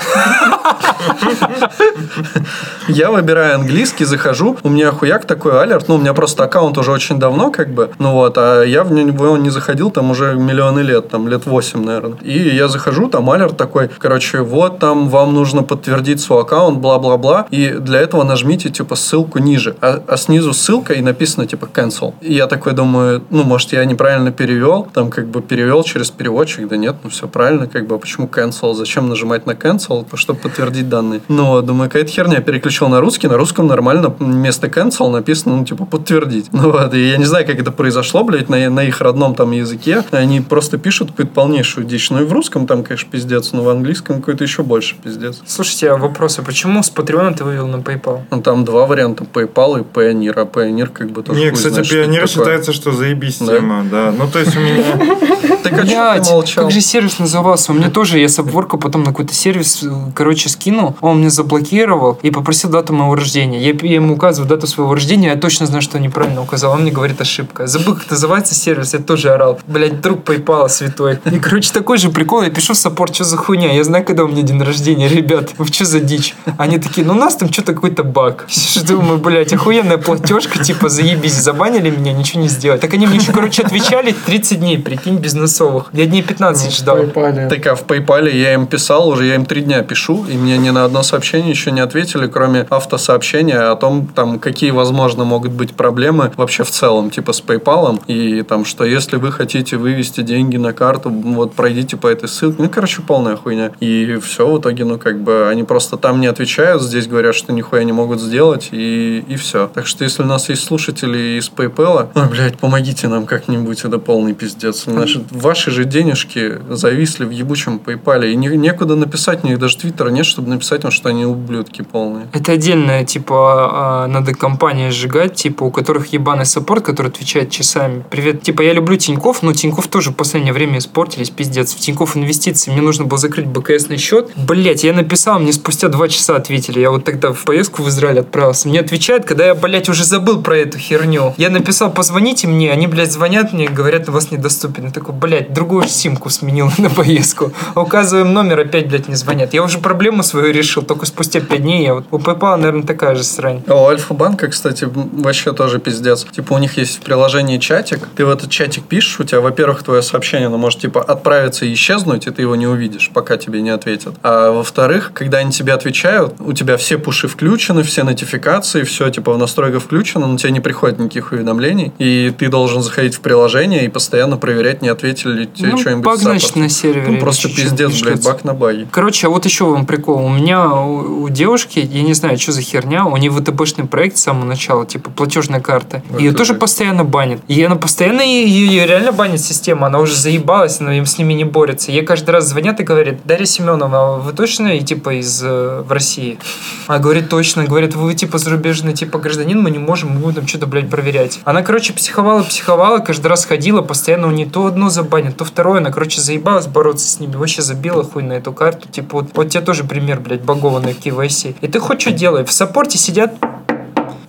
Я выбираю английский, захожу, у меня хуяк такой алерт, ну, у меня просто аккаунт уже очень давно, как бы, ну вот, а я в него не заходил там уже миллионы лет, там лет 8, наверное. И я захожу, там алерт такой, короче, вот там вам нужно подтвердить свой аккаунт, бла-бла-бла, и для этого нажмите, типа, ссылку ниже, а, а снизу ссылка и написано, типа, cancel. И я такой думаю, ну, может, я неправильно перевел, там, как бы, перевел через переводчик, да нет, ну, все правильно, как бы, а почему cancel, зачем нажимать на cancel, чтобы подтвердить данные? Ну, думаю, какая-то херня, переключил на русский, на русском нормально вместо cancel написано, ну, типа, подтвердить. Ну, вот, и я не знаю, как это произошло, блядь, на, на их родном там языке, они просто пишут какую-то полнейшую дичь. Ну, и в русском там, конечно, пиздец, но в английском какой-то еще больше пиздец. Слушайте, а вопрос, а почему с Патреона ты вывел на PayPal? Ну, там два варианта, PayPal и Payoneer, а Payoneer как бы тоже Не, хуй кстати, знает, что это пионер такое. считается, что заебись Да? тема, да. Ну, то есть у меня... (laughs) Так а Блядь, ты молчал? как же сервис назывался? У меня тоже, я с обворка потом на какой-то сервис, э, короче, скинул, он мне заблокировал и попросил дату моего рождения. Я, я ему указываю дату своего рождения, я точно знаю, что неправильно указал. Он мне говорит ошибка. Забыл, как называется сервис, я тоже орал. Блядь, друг PayPal святой. И, короче, такой же прикол, я пишу в саппорт, что за хуйня? Я знаю, когда у меня день рождения, ребят, вы что за дичь? Они такие, ну у нас там что-то какой-то баг. (laughs) Я думаю, блядь, охуенная платежка, типа, заебись, забанили меня, ничего не сделать. Так они мне еще, короче, отвечали 30 дней, прикинь, бизнесовых. Я дней 15 ждал. PayPal. Так а в PayPal я им писал, уже я им три дня пишу, и мне ни на одно сообщение еще не ответили, кроме автосообщения о том, там, какие, возможно, могут быть проблемы вообще в целом, типа с PayPal, и там, что если вы хотите вывести деньги на карту, вот пройдите по этой ссылке. Ну, короче, полная хуйня. И все, в итоге, ну, как бы, они просто там не отвечают, здесь говорят, что нихуя не могут сделать, и, и все. Так что, если у нас есть слушатели из PayPal, ой, блядь, помогите нам как-нибудь, это полный пиздец. Наши, ваши же денежки зависли в ебучем PayPal, и не- некуда написать, у них даже твиттера нет, чтобы написать им, что они ублюдки полные. Это отдельная, типа, а, надо компания сжигать, типа, у которых ебаный саппорт, который отвечает часами. Привет, типа, я люблю Тиньков, но Тиньков тоже в последнее время испортились, пиздец. В Тиньков инвестиции, мне нужно было закрыть БКСный счет. Блять, я написал, мне спустя два часа ответили. Я вот тогда в поездку в Израиль отправился. Мне отвечают, когда я, блять, уже забыл про эту херню. Я написал, позвоните мне, они, блядь, звонят мне, говорят, у вас недоступен. Я такой, блядь, другую симку сменил (laughs) на поездку. Указываем номер, опять, блядь, не звонят. Я уже проблему свою решил, только спустя пять дней. Я вот у PayPal, наверное, такая же срань. А у Альфа-банка, кстати, вообще тоже пиздец. Типа у них есть в приложении чатик, ты в этот чатик пишешь, у тебя, во-первых, твое сообщение, оно может, типа, отправиться и исчезнуть, и ты его не увидишь, пока тебе не ответят. А во-вторых, когда они тебе отвечают, у тебя все пуши включены, все нотификации, все, типа, в настройках включено, но тебе не приходит никаких уведомлений, и ты должен заходить в приложение и постоянно проверять, не ответили ли тебе Ну, что-нибудь баг, значит, на сервере. Ну, просто пиздец, блядь, баг на баге. Короче, а вот еще вам прикол. У меня у, у девушки, я не знаю, что за херня, у нее ВТБшный проект с самого начала, типа платежная карта. Вот Ее тоже постоянно банит. И она постоянно, ее, ее реально банит система, она уже заебалась, она им с ними не борется. Ей каждый раз звонят и говорят, Дарья Семеновна, а вы точно и типа из э, в России? А говорит, точно. Говорит, вы типа зарубежный типа гражданин, мы не можем, мы будем что-то, блядь, проверять. Она, короче, психовала, психовала, каждый раз ходила, постоянно у нее то одно забанит, то второе. Она, короче, заебалась бороться с ними. Вообще забила хуй на эту карту. Типа, вот, вот тебе тоже пример, блядь, багованный KYC. И ты хоть что делай. В саппорте сидят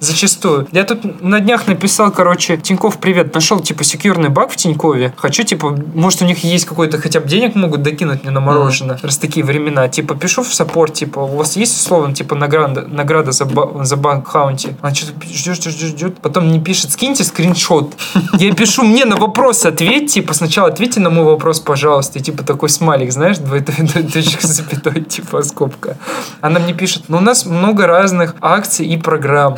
Зачастую. Я тут на днях написал, короче, Тиньков, привет, нашел, типа, секьюрный баг в Тинькове. Хочу, типа, может, у них есть какой-то, хотя бы денег могут докинуть мне на мороженое, раз такие времена. Типа, пишу в саппорт, типа, у вас есть, условно, типа, награда, награда за, ба- за bug bounty? Она что-то ждет, ждет, ждет. Потом мне пишет, скиньте скриншот. (laughs) Я пишу, мне на вопрос ответь, типа, сначала ответьте на мой вопрос, пожалуйста. И, типа, такой смайлик, знаешь, с запятой, типа, скобка. Она мне пишет, ну, у нас много разных акций и программ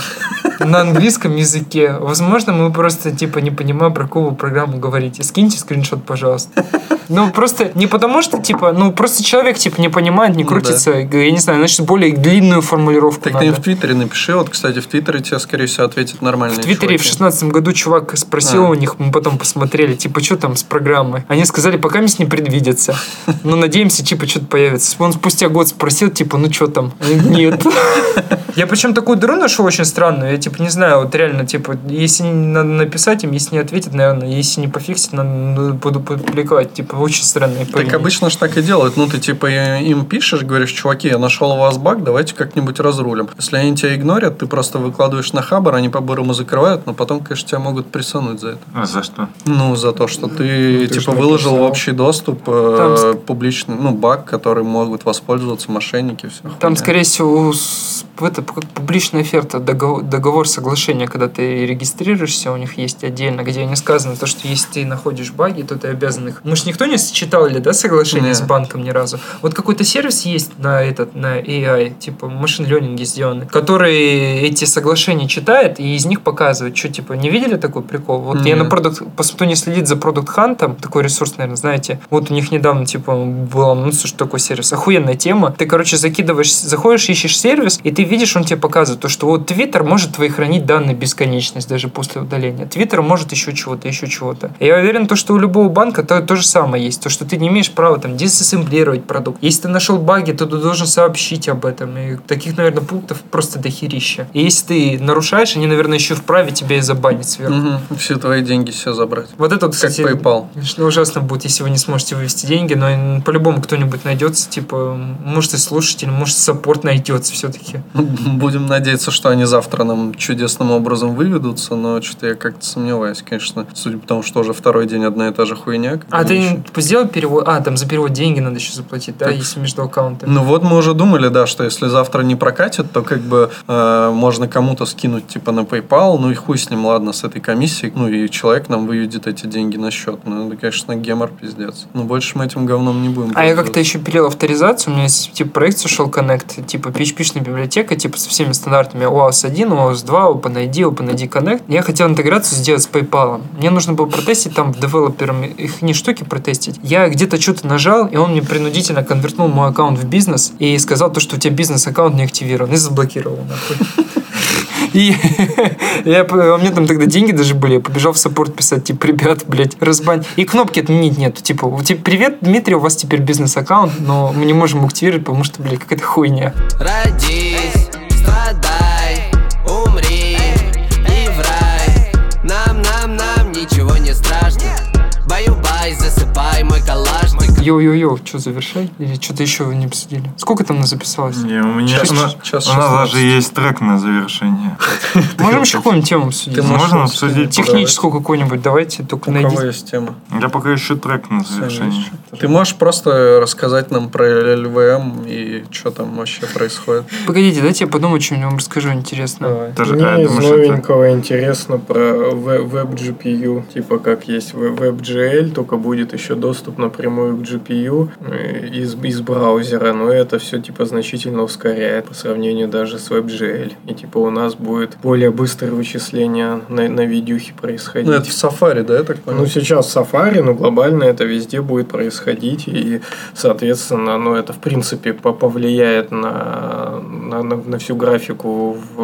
на английском языке. Возможно, мы просто, типа, не понимаем, про какую программу говорите. Скиньте скриншот, пожалуйста. Ну, просто не потому что, типа, ну, просто человек, типа, не понимает, не Ну, крутится. Я не знаю, значит, более длинную формулировку Так надо. ты им в Твиттере напиши. Вот, кстати, в Твиттере тебе, скорее всего, ответят нормальные В Твиттере в чуваки. шестнадцатом году чувак спросил А. у них, мы потом посмотрели, типа, что там с программой. Они сказали, пока не предвидится. (laughs) Но надеемся, типа, что-то появится. Он спустя год спросил, типа, ну что там? Нет. (laughs) Я причем такую дыру нашел очень странную. Я, типа, не знаю, вот реально, типа, если надо написать им, если не ответят, наверное, если не пофиксить, надо, ну, буду публиковать. Типа, очень странные Так обычно ж так и делают. Ну, ты типа им пишешь, говоришь, чуваки, я нашел у вас баг, давайте как-нибудь разрулим. Если они тебя игнорят, ты просто выкладываешь на хабар, они по-бырому закрывают, но потом, конечно, тебя могут присунуть за это. А за что? Ну, за то, что ты, ты типа, выложил в написал. общий доступ э, публичный, ну, баг, который могут воспользоваться мошенники, все. Там, скорее всего, с- это публичная оферта, договор, договор соглашения, когда ты регистрируешься, у них есть отдельно, где не сказано то, что если ты находишь баги, то ты обязан их... Мы же никто не читал ли, да, соглашение Не. с банком ни разу? Вот какой-то сервис есть на этот, на AI, типа машин ленинге сделанный, который эти соглашения читает и из них показывает, что, типа, не видели такой прикол? Вот я Не. на продукт, кто не следит за продукт хантом, такой ресурс, наверное, знаете, вот у них недавно, типа, был анонс, что такой сервис, охуенная тема. Ты, короче, закидываешь, заходишь, ищешь сервис, и ты видишь, он тебе показывает то, что вот Твиттер может твои хранить данные бесконечность даже после удаления. Твиттер может еще чего-то, еще чего-то. Я уверен, то, что у любого банка то, то же самое есть. То, что ты не имеешь права там диsaссемблировать продукт. Если ты нашел баги, то ты должен сообщить об этом. И таких, наверное, пунктов просто дохерища. И если ты нарушаешь, они, наверное, еще вправе тебя и забанить сверху. Мгм. Все твои деньги себе забрать. Вот это, вот, Как кстати, PayPal. Ужасно будет, если вы не сможете вывести деньги, но по-любому кто-нибудь найдется, типа, может и слушатель, может саппорт найдется все-таки. Будем надеяться, что они завтра нам чудесным образом выведутся, но что-то я как-то сомневаюсь, конечно. Судя по тому, что уже второй день одна и та же хуйня. А ты еще. сделал перевод? А, там за перевод деньги надо еще заплатить, да, Так. если между аккаунтами. Ну вот мы уже думали, да, что если завтра не прокатит, то как бы э, можно кому-то скинуть типа на PayPal, ну и хуй с ним, ладно, с этой комиссией, ну и человек нам выведет эти деньги на счет. Ну это, конечно, гемор пиздец. Ну больше мы этим говном не будем А я как-то еще пилил авторизацию, у меня есть типа проект Social Connect, типа PHP-шная библиотека, типа со всеми стандартами OAuth 1, OAuth 2, OpenID, OpenID Connect. Я хотел интеграцию сделать с PayPal. Мне нужно было протестить там девелоперам их не штуки протестить. Я где-то что-то нажал, и он мне принудительно конвертнул мой аккаунт в бизнес и сказал то, что у тебя бизнес-аккаунт не активирован, и заблокировал. И (laughs) я, у меня там тогда деньги даже были, я побежал в саппорт писать, типа, ребят, блядь, разбань. И кнопки отменить нету. Типа, типа, привет, Дмитрий, у вас теперь бизнес-аккаунт, но мы не можем активировать, потому что, блядь, какая-то хуйня. Родись, Баю-бай, засыпай мой Йоу-йоу-йоу, что, завершай? Или что-то еще не обсудили? Сколько там нас записалось? Не, у меня Час- у нас, час у нас 16. даже есть трек на завершение. (laughs) Можем еще какую-нибудь тему обсудить? Можно обсудить? Техническую какую-нибудь, давайте, только У кого есть тема? Я пока еще трек на завершение. Ты можешь просто рассказать нам про LLVM и что там вообще происходит? Погодите, дайте я подумаю, что-нибудь вам расскажу интересно. Мне а, из новенького интересно про Web- WebGPU, типа как есть в- WebGL, только будет еще доступ напрямую к GPU э, из, из браузера, но это все типа значительно ускоряет по сравнению даже с WebGL. И типа у нас будет более быстрое вычисление на, на видюхе происходить. Ну, это в Safari, да, я так понял? Ну, сейчас Safari, но глобально это везде будет происходить, и, соответственно, ну, это, в принципе, по- повлияет на, на, на- на всю графику в,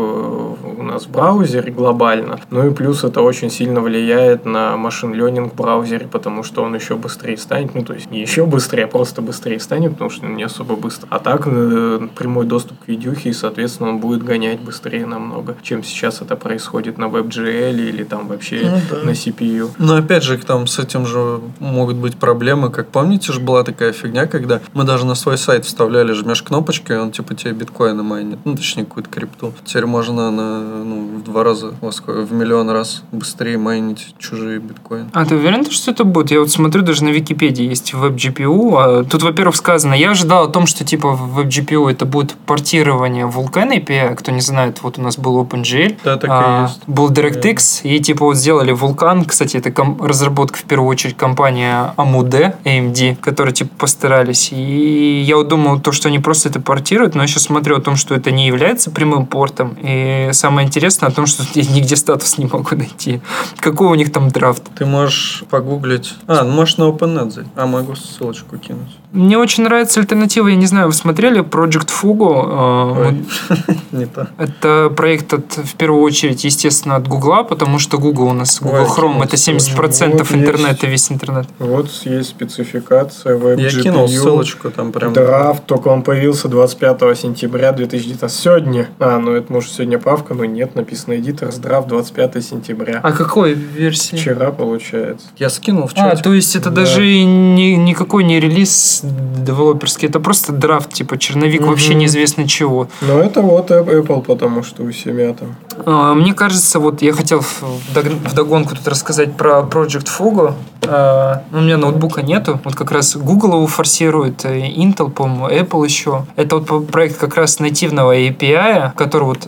нас в браузере глобально. Ну и плюс это очень сильно влияет на машин ленинг в браузере, потому что он еще быстрее станет, ну, то есть не еще быстрее, а просто быстрее станет, потому что он не особо быстро. А так э, прямой доступ к видюхе, и, соответственно, он будет гонять быстрее намного, чем сейчас это происходит на WebGL или там вообще Ну да. на CPU. Но опять же, там с этим же могут быть проблемы. Как помните же, была такая фигня, когда мы даже на свой сайт вставляли, жмешь кнопочку, и он типа тебе биткоины майнит. Ну, точнее, какую-то крипту. Теперь можно на, ну, в два раза, в миллион раз быстрее майнить чужие биткоины. А ты уверен, что это будет? Я вот смотрю, даже на Википедии есть WebGPU. А тут, во-первых, сказано, я ожидал о том, что типа в WebGPU это будет портирование Vulkan API. Кто не знает, вот у нас был OpenGL, Да, так а, и есть. был DirectX, и типа вот сделали Vulkan. Кстати, это разработка в первую очередь компания AMD, AMD, которые типа постарались. И я вот думал, то, что они просто это портируют, но я сейчас смотрю о том, что это не является прямым портом. И самое интересное о том, что я нигде статус не могу найти. Какой у них там драфт? Ты можешь погуглить. А, ну можешь на OpenNet зайти. А, могу ссылочку кинуть. Мне очень нравится альтернатива, я не знаю, вы смотрели Project Fugu? Э, (laughs) не то. Это проект от, в первую очередь, естественно, от Гугла, потому что Google у нас, Google Chrome, это 70% вот интернета, весь интернет. Вот есть спецификация WebGPU. Я кинул ссылочку там прям. Драфт, только он появился 25 сентября 2019. Сегодня. А, ну это может сегодня правка, но нет, написано Editors драфт 25 сентября. А какой версии? Вчера получается. Я скинул в А, то есть это Да. даже и не, никакой не релиз девелоперский, это просто драфт, типа черновик вообще Мгм. неизвестно чего. Но это вот Apple, потому что у себя там. А, Мне кажется, вот я хотел в дог- вдогонку тут рассказать про Project Fugu. А, У меня ноутбука нету. Вот как раз Google его форсирует, и Intel, по-моему, Apple еще. Это вот проект как раз нативного API, который вот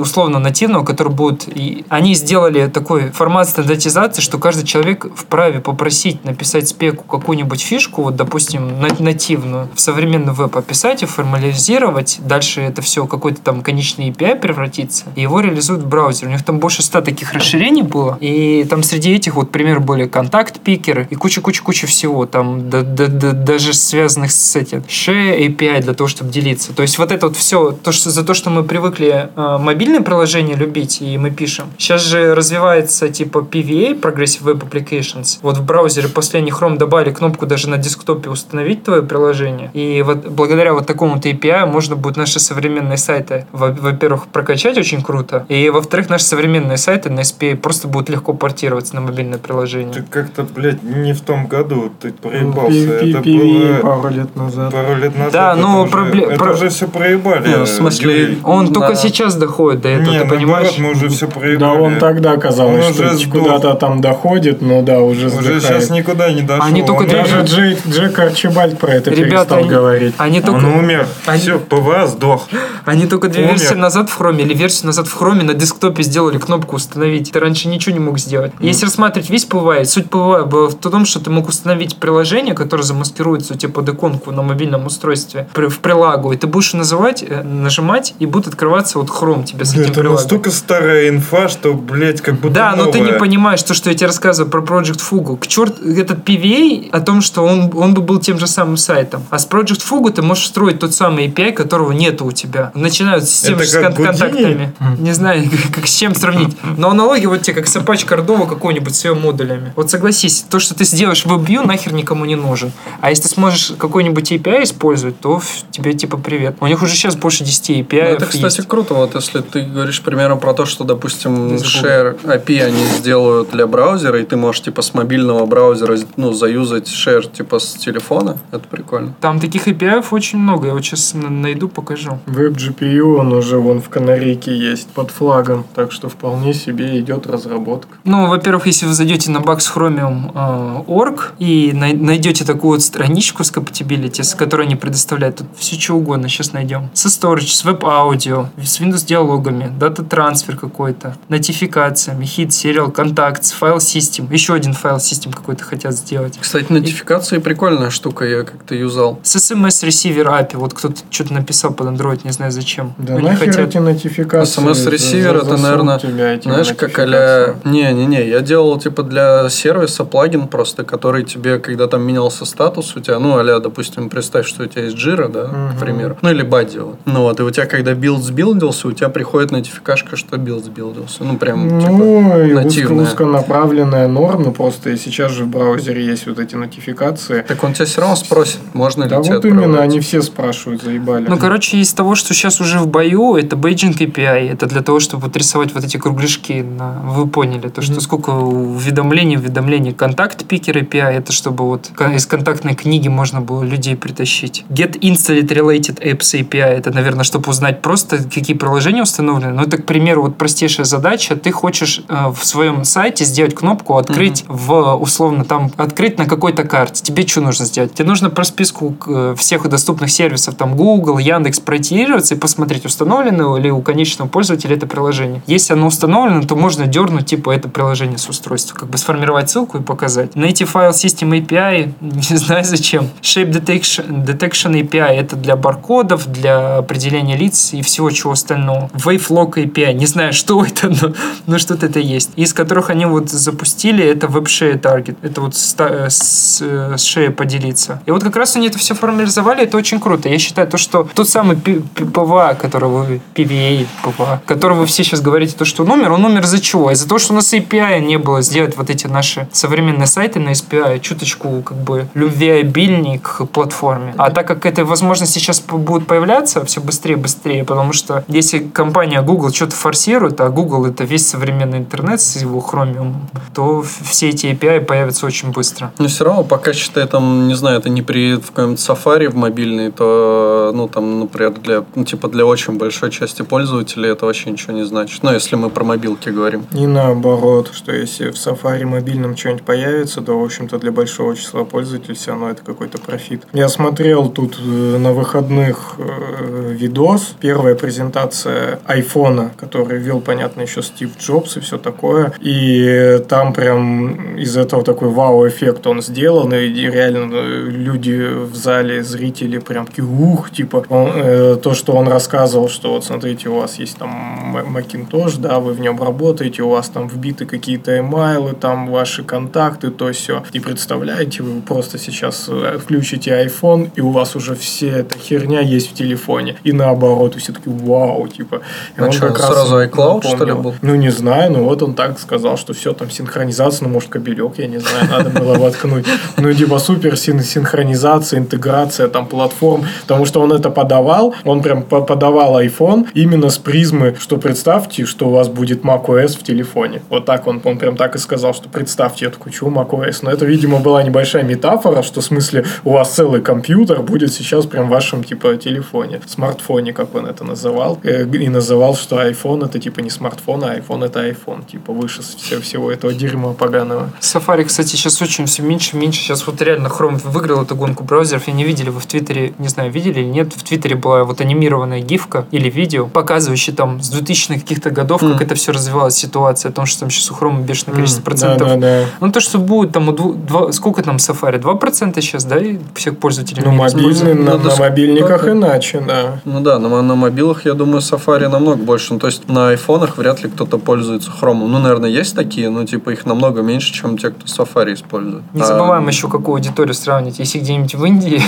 условно нативного, который будет... и Они сделали такой формат стандартизации, что каждый человек вправе попросить написать спеку какую-нибудь фишку, вот, допустим, на- нативную, в современный веб описать и формализировать. Дальше это все какой-то там конечный API превратится, и его реализуют в браузере. У них там больше ста таких расширений было, и там среди этих, вот, пример были контакт-пикеры и куча-куча-куча всего, там да- да- да- даже связанных с этим Share API для того, чтобы делиться. То есть вот это вот все, то, что, за то, что мы привыкли э, мобильные приложения любить, и мы пишем. Сейчас же развивается типа PVA, Progressive Web Applications. Вот в браузере последний Chrome добавили кнопку даже на десктопе установить твое приложение. И вот благодаря вот такому вот API можно будет наши современные сайты, во- во-первых, прокачать очень круто, и во-вторых, наши современные сайты на SPA просто будут легко портироваться на мобильное приложение. Ты как-то, блядь, не в том году ты Ну, проебался. Это было пару лет назад. пару лет назад. Да, это но уже- пробле- Это уже все проебали. Не, в смысле. Он только сейчас доходит до этого, ты понимаешь? мы уже все проебали. Да, он тогда казалось, что куда-то там доходит, но да, уже Уже сейчас никуда не дошел. Они только Даже Джек Арчибальд про это Ребята, перестал они- говорить. Они только... Он умер. Они- Все, PWA сдох. Они только две Умер. версии назад в хроме или версию назад в хроме на десктопе сделали кнопку установить. Ты раньше ничего не мог сделать. Если рассматривать весь PWA, суть PWA была в том, что ты мог установить приложение, которое замаскируется у тебя под иконку на мобильном устройстве в прилагу, и ты будешь называть, э, нажимать, и будет открываться вот хром тебе с этим Это прилагом. настолько старая инфа, что, блядь, как будто Да, но ты не новая. понимаешь то, что я тебе рассказываю про Project Fugu. К черт, этот PVA о том, что он, он бы был тем же самым сайтом. А с Project Fugu ты можешь строить тот самый API, которого нету у тебя. Начинают с тем же кон- контактами. Не знаю, (laughs) как с чем сравнить. Но аналогия вот тебе как с Apache Cordova какой-нибудь с ее модулями. Вот согласись, то, что ты сделаешь в WebView, нахер никому не нужен. А если ты сможешь какой-нибудь API использовать, то тебе типа привет. У них уже сейчас больше 10 API. Ну, это, кстати, есть. круто, вот если ты говоришь примером про то, что, допустим, share API они сделают для браузера, и ты можешь, типа, с мобильного браузера, ну, заюзать share, типа, с телефона, это прикольно. Там таких API очень много. Я вот сейчас найду, покажу. WebGPU, он уже вон в канарейке есть под флагом, так что вполне себе идет разработка. Ну, во-первых, если вы зайдете на bugs.chromium.org и най- найдете такую вот страничку с compatibility, с которой они предоставляют, тут все что угодно сейчас найдем. Со storage, с веб-аудио, с Windows-диалогами, дата-трансфер какой-то, нотификациями, hit, serial, contacts, файл system, еще один файл system какой-то хотят сделать. Кстати, нотификации прикольная штука, я как-то юзал. С SMS Receiver API, вот кто-то что-то написал под Android, не знаю зачем. Да Они нахер хотят- эти нотификации. SMS receiver, За- это, наверное, Знаешь, как а. Не-не-не, я делал, типа, для сервиса плагин просто, который тебе, когда там менялся статус у тебя, ну, а допустим, представь, что у тебя есть Jira, да, Мгм. к примеру, ну, или Buddy, вот. Ну, вот, и у тебя, когда билд сбилдился, у тебя приходит нотификашка, что билд сбилдился. Ну, прям, типа, Ну, и узко- нативная. узконаправленная норма, просто и сейчас же в браузере есть вот эти нотификации. Так он тебя все равно спросит, можно Да ли вот именно, они все спрашивают, заебали. Ну, короче, из того, что сейчас уже в бою, это бейджинг API. Это для того, чтобы вот рисовать вот эти кругляшки. На... Вы поняли, то, что сколько уведомлений, уведомлений. Контакт пикер API, это чтобы вот из контактной книги можно было людей притащить. Get installed related apps API, это, наверное, чтобы узнать просто, какие приложения установлены. Но это к примеру, вот простейшая задача. Ты хочешь э, в своем сайте сделать кнопку «Открыть в, условно, там, открыть на какой-то карте». Тебе что нужно сделать? Тебе нужно про списку э, всех доступных сервисов, там, Google, Яндекс, пройтироваться и посмотреть, установлено ли у конечного пользователя это приложение. Если оно установлено, то можно дернуть, типа, это приложение с устройства. Как бы сформировать ссылку и показать. Native File System API, (laughs) не знаю зачем. Shape Detection, Detection API это для баркодов, для определения лиц и всего чего остального. Wake Lock API, не знаю, что (laughs) это, но, но что-то это есть. Из которых они вот запустили, это Web Share Target. Это вот с, с, с share поделиться. И вот как раз они это все формализовали, это очень круто. Я считаю то, что тот самый PWA, которого вы, PWA, PWA, которого вы все сейчас говорите, то, что он умер, он умер из-за чего? Из-за того, что у нас API не было сделать вот эти наши современные сайты на SPA чуточку как бы любвеобильней к платформе. А так как эта возможность сейчас будет появляться все быстрее и быстрее, потому что если компания Google что-то форсирует, а Google это весь современный интернет с его Chromium, то все эти API появятся очень быстро. Но все равно, пока считай, там, не знаю, это не приедет в каком-нибудь Safari в мобильный, то, ну, там, например, для, ну, типа, для очень большой части пользователей это вообще ничего не значит. Ну, если мы про мобилки говорим. И наоборот, что если в Safari мобильном что-нибудь появится, то, в общем-то, для большого числа пользователей все равно это какой-то профит. Я смотрел тут э, на выходных э, видос, первая презентация айфона, который вел, понятно, еще Стив Джобс и все такое. И там прям из этого такой вау-эффект он сделан, и реально э, люди в зале, зрители прям такие, ух, типа, он, э, то, что он рассказывал, что вот смотрите, у вас есть там Macintosh, да, вы в нем работаете, у вас там вбиты какие-то имейлы, там ваши контакты, то все. И представляете, вы просто сейчас э, включите iPhone, и у вас уже все эта херня есть в телефоне. И наоборот, и все таки вау, типа. И а что, сразу iCloud, напомнил. что ли, был? Ну, не знаю, но вот он так сказал, что все там синхронизация, ну, может, кабелек, я не знаю, надо было воткнуть. Ну, типа супер синхронизация, интеграция там платформ, потому что он это подавал, он прям подавал iPhone именно с призмы, что представьте, что у вас будет macOS в телефоне. Вот так он, он прям так и сказал, что представьте, я такой, чего macOS? Но это, видимо, была небольшая метафора, что в смысле у вас целый компьютер будет сейчас прям в вашем, типа, телефоне, смартфоне, как он это называл. Э, и называл, что iPhone это, типа, не смартфон, а iPhone это iPhone, типа, выше всего этого дерьма поганого. Safari, кстати, сейчас очень все меньше и меньше. Сейчас вот реально Chrome выиграл эту гонку браузеров. Я не видели, вы в Твиттере, не знаю, видели или нет, в Твиттере была вот анимированная гифка или видео, показывающая там с 2000-х каких-то годов, mm. как это все развивалась ситуация, о том, что там сейчас у Chrome бешеное количество mm. процентов. Да, да, да. Ну, то, что будет там, у дву, два, сколько там Safari? 2% сейчас, да, и всех пользователей Ну, мобильный, на, ну, на мобильниках иначе, да. Ну да, на, на мобилах, я думаю, Safari намного больше. Ну, то есть на айфонах вряд ли кто-то пользуется Chrome. Ну, наверное, есть такие, но типа их намного меньше, чем те, кто Safari использует. Не забываем а, еще, какую аудиторию сравнить. Если где-нибудь в Индии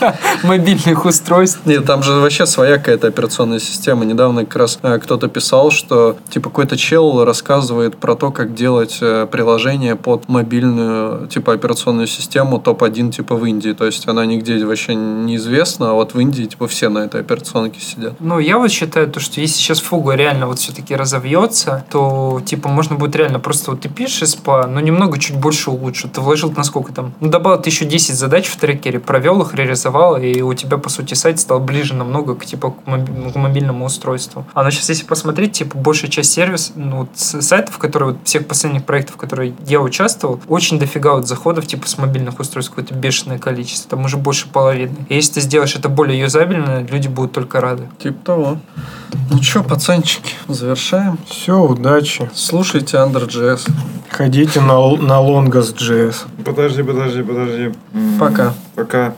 (laughs) мобильных устройств. Нет, там же вообще своя какая-то операционная система. Недавно как раз э, кто-то писал, что типа какой-то чел рассказывает про то, как делать э, приложение под мобильную типа операционную систему топ-1 типа в Индии. То есть она нигде вообще неизвестна, а вот в Индии типа все на этой операционке сидят. Ну, я вот считаю то, что если сейчас фуга реально вот все-таки разовьется, то типа можно будет реально просто вот ты пишешь SPA, но немного чуть больше улучшить. Ты вложил на сколько там? Ну, добавил еще 10 задач в трекере, провел их, реализовал, и у тебя, по сути, сайт стал ближе намного к, типа, к мобильному устройству. А на сейчас, если посмотреть, типа, большая часть сервис, ну, вот, сайтов, которые, вот, всех последних проектов, в которые я участвовал, очень дофига вот заходов, типа, с мобильных устройств какое-то бешеное количество, там уже больше половины. И если ты сделаешь это более юзабельно, люди будут только рады. Типа того. Ну что, пацанчики, завершаем. Все, удачи. Слушайте Under.js. Ходите на, на Longus.js. Подожди, подожди, подожди. Пока. Пока.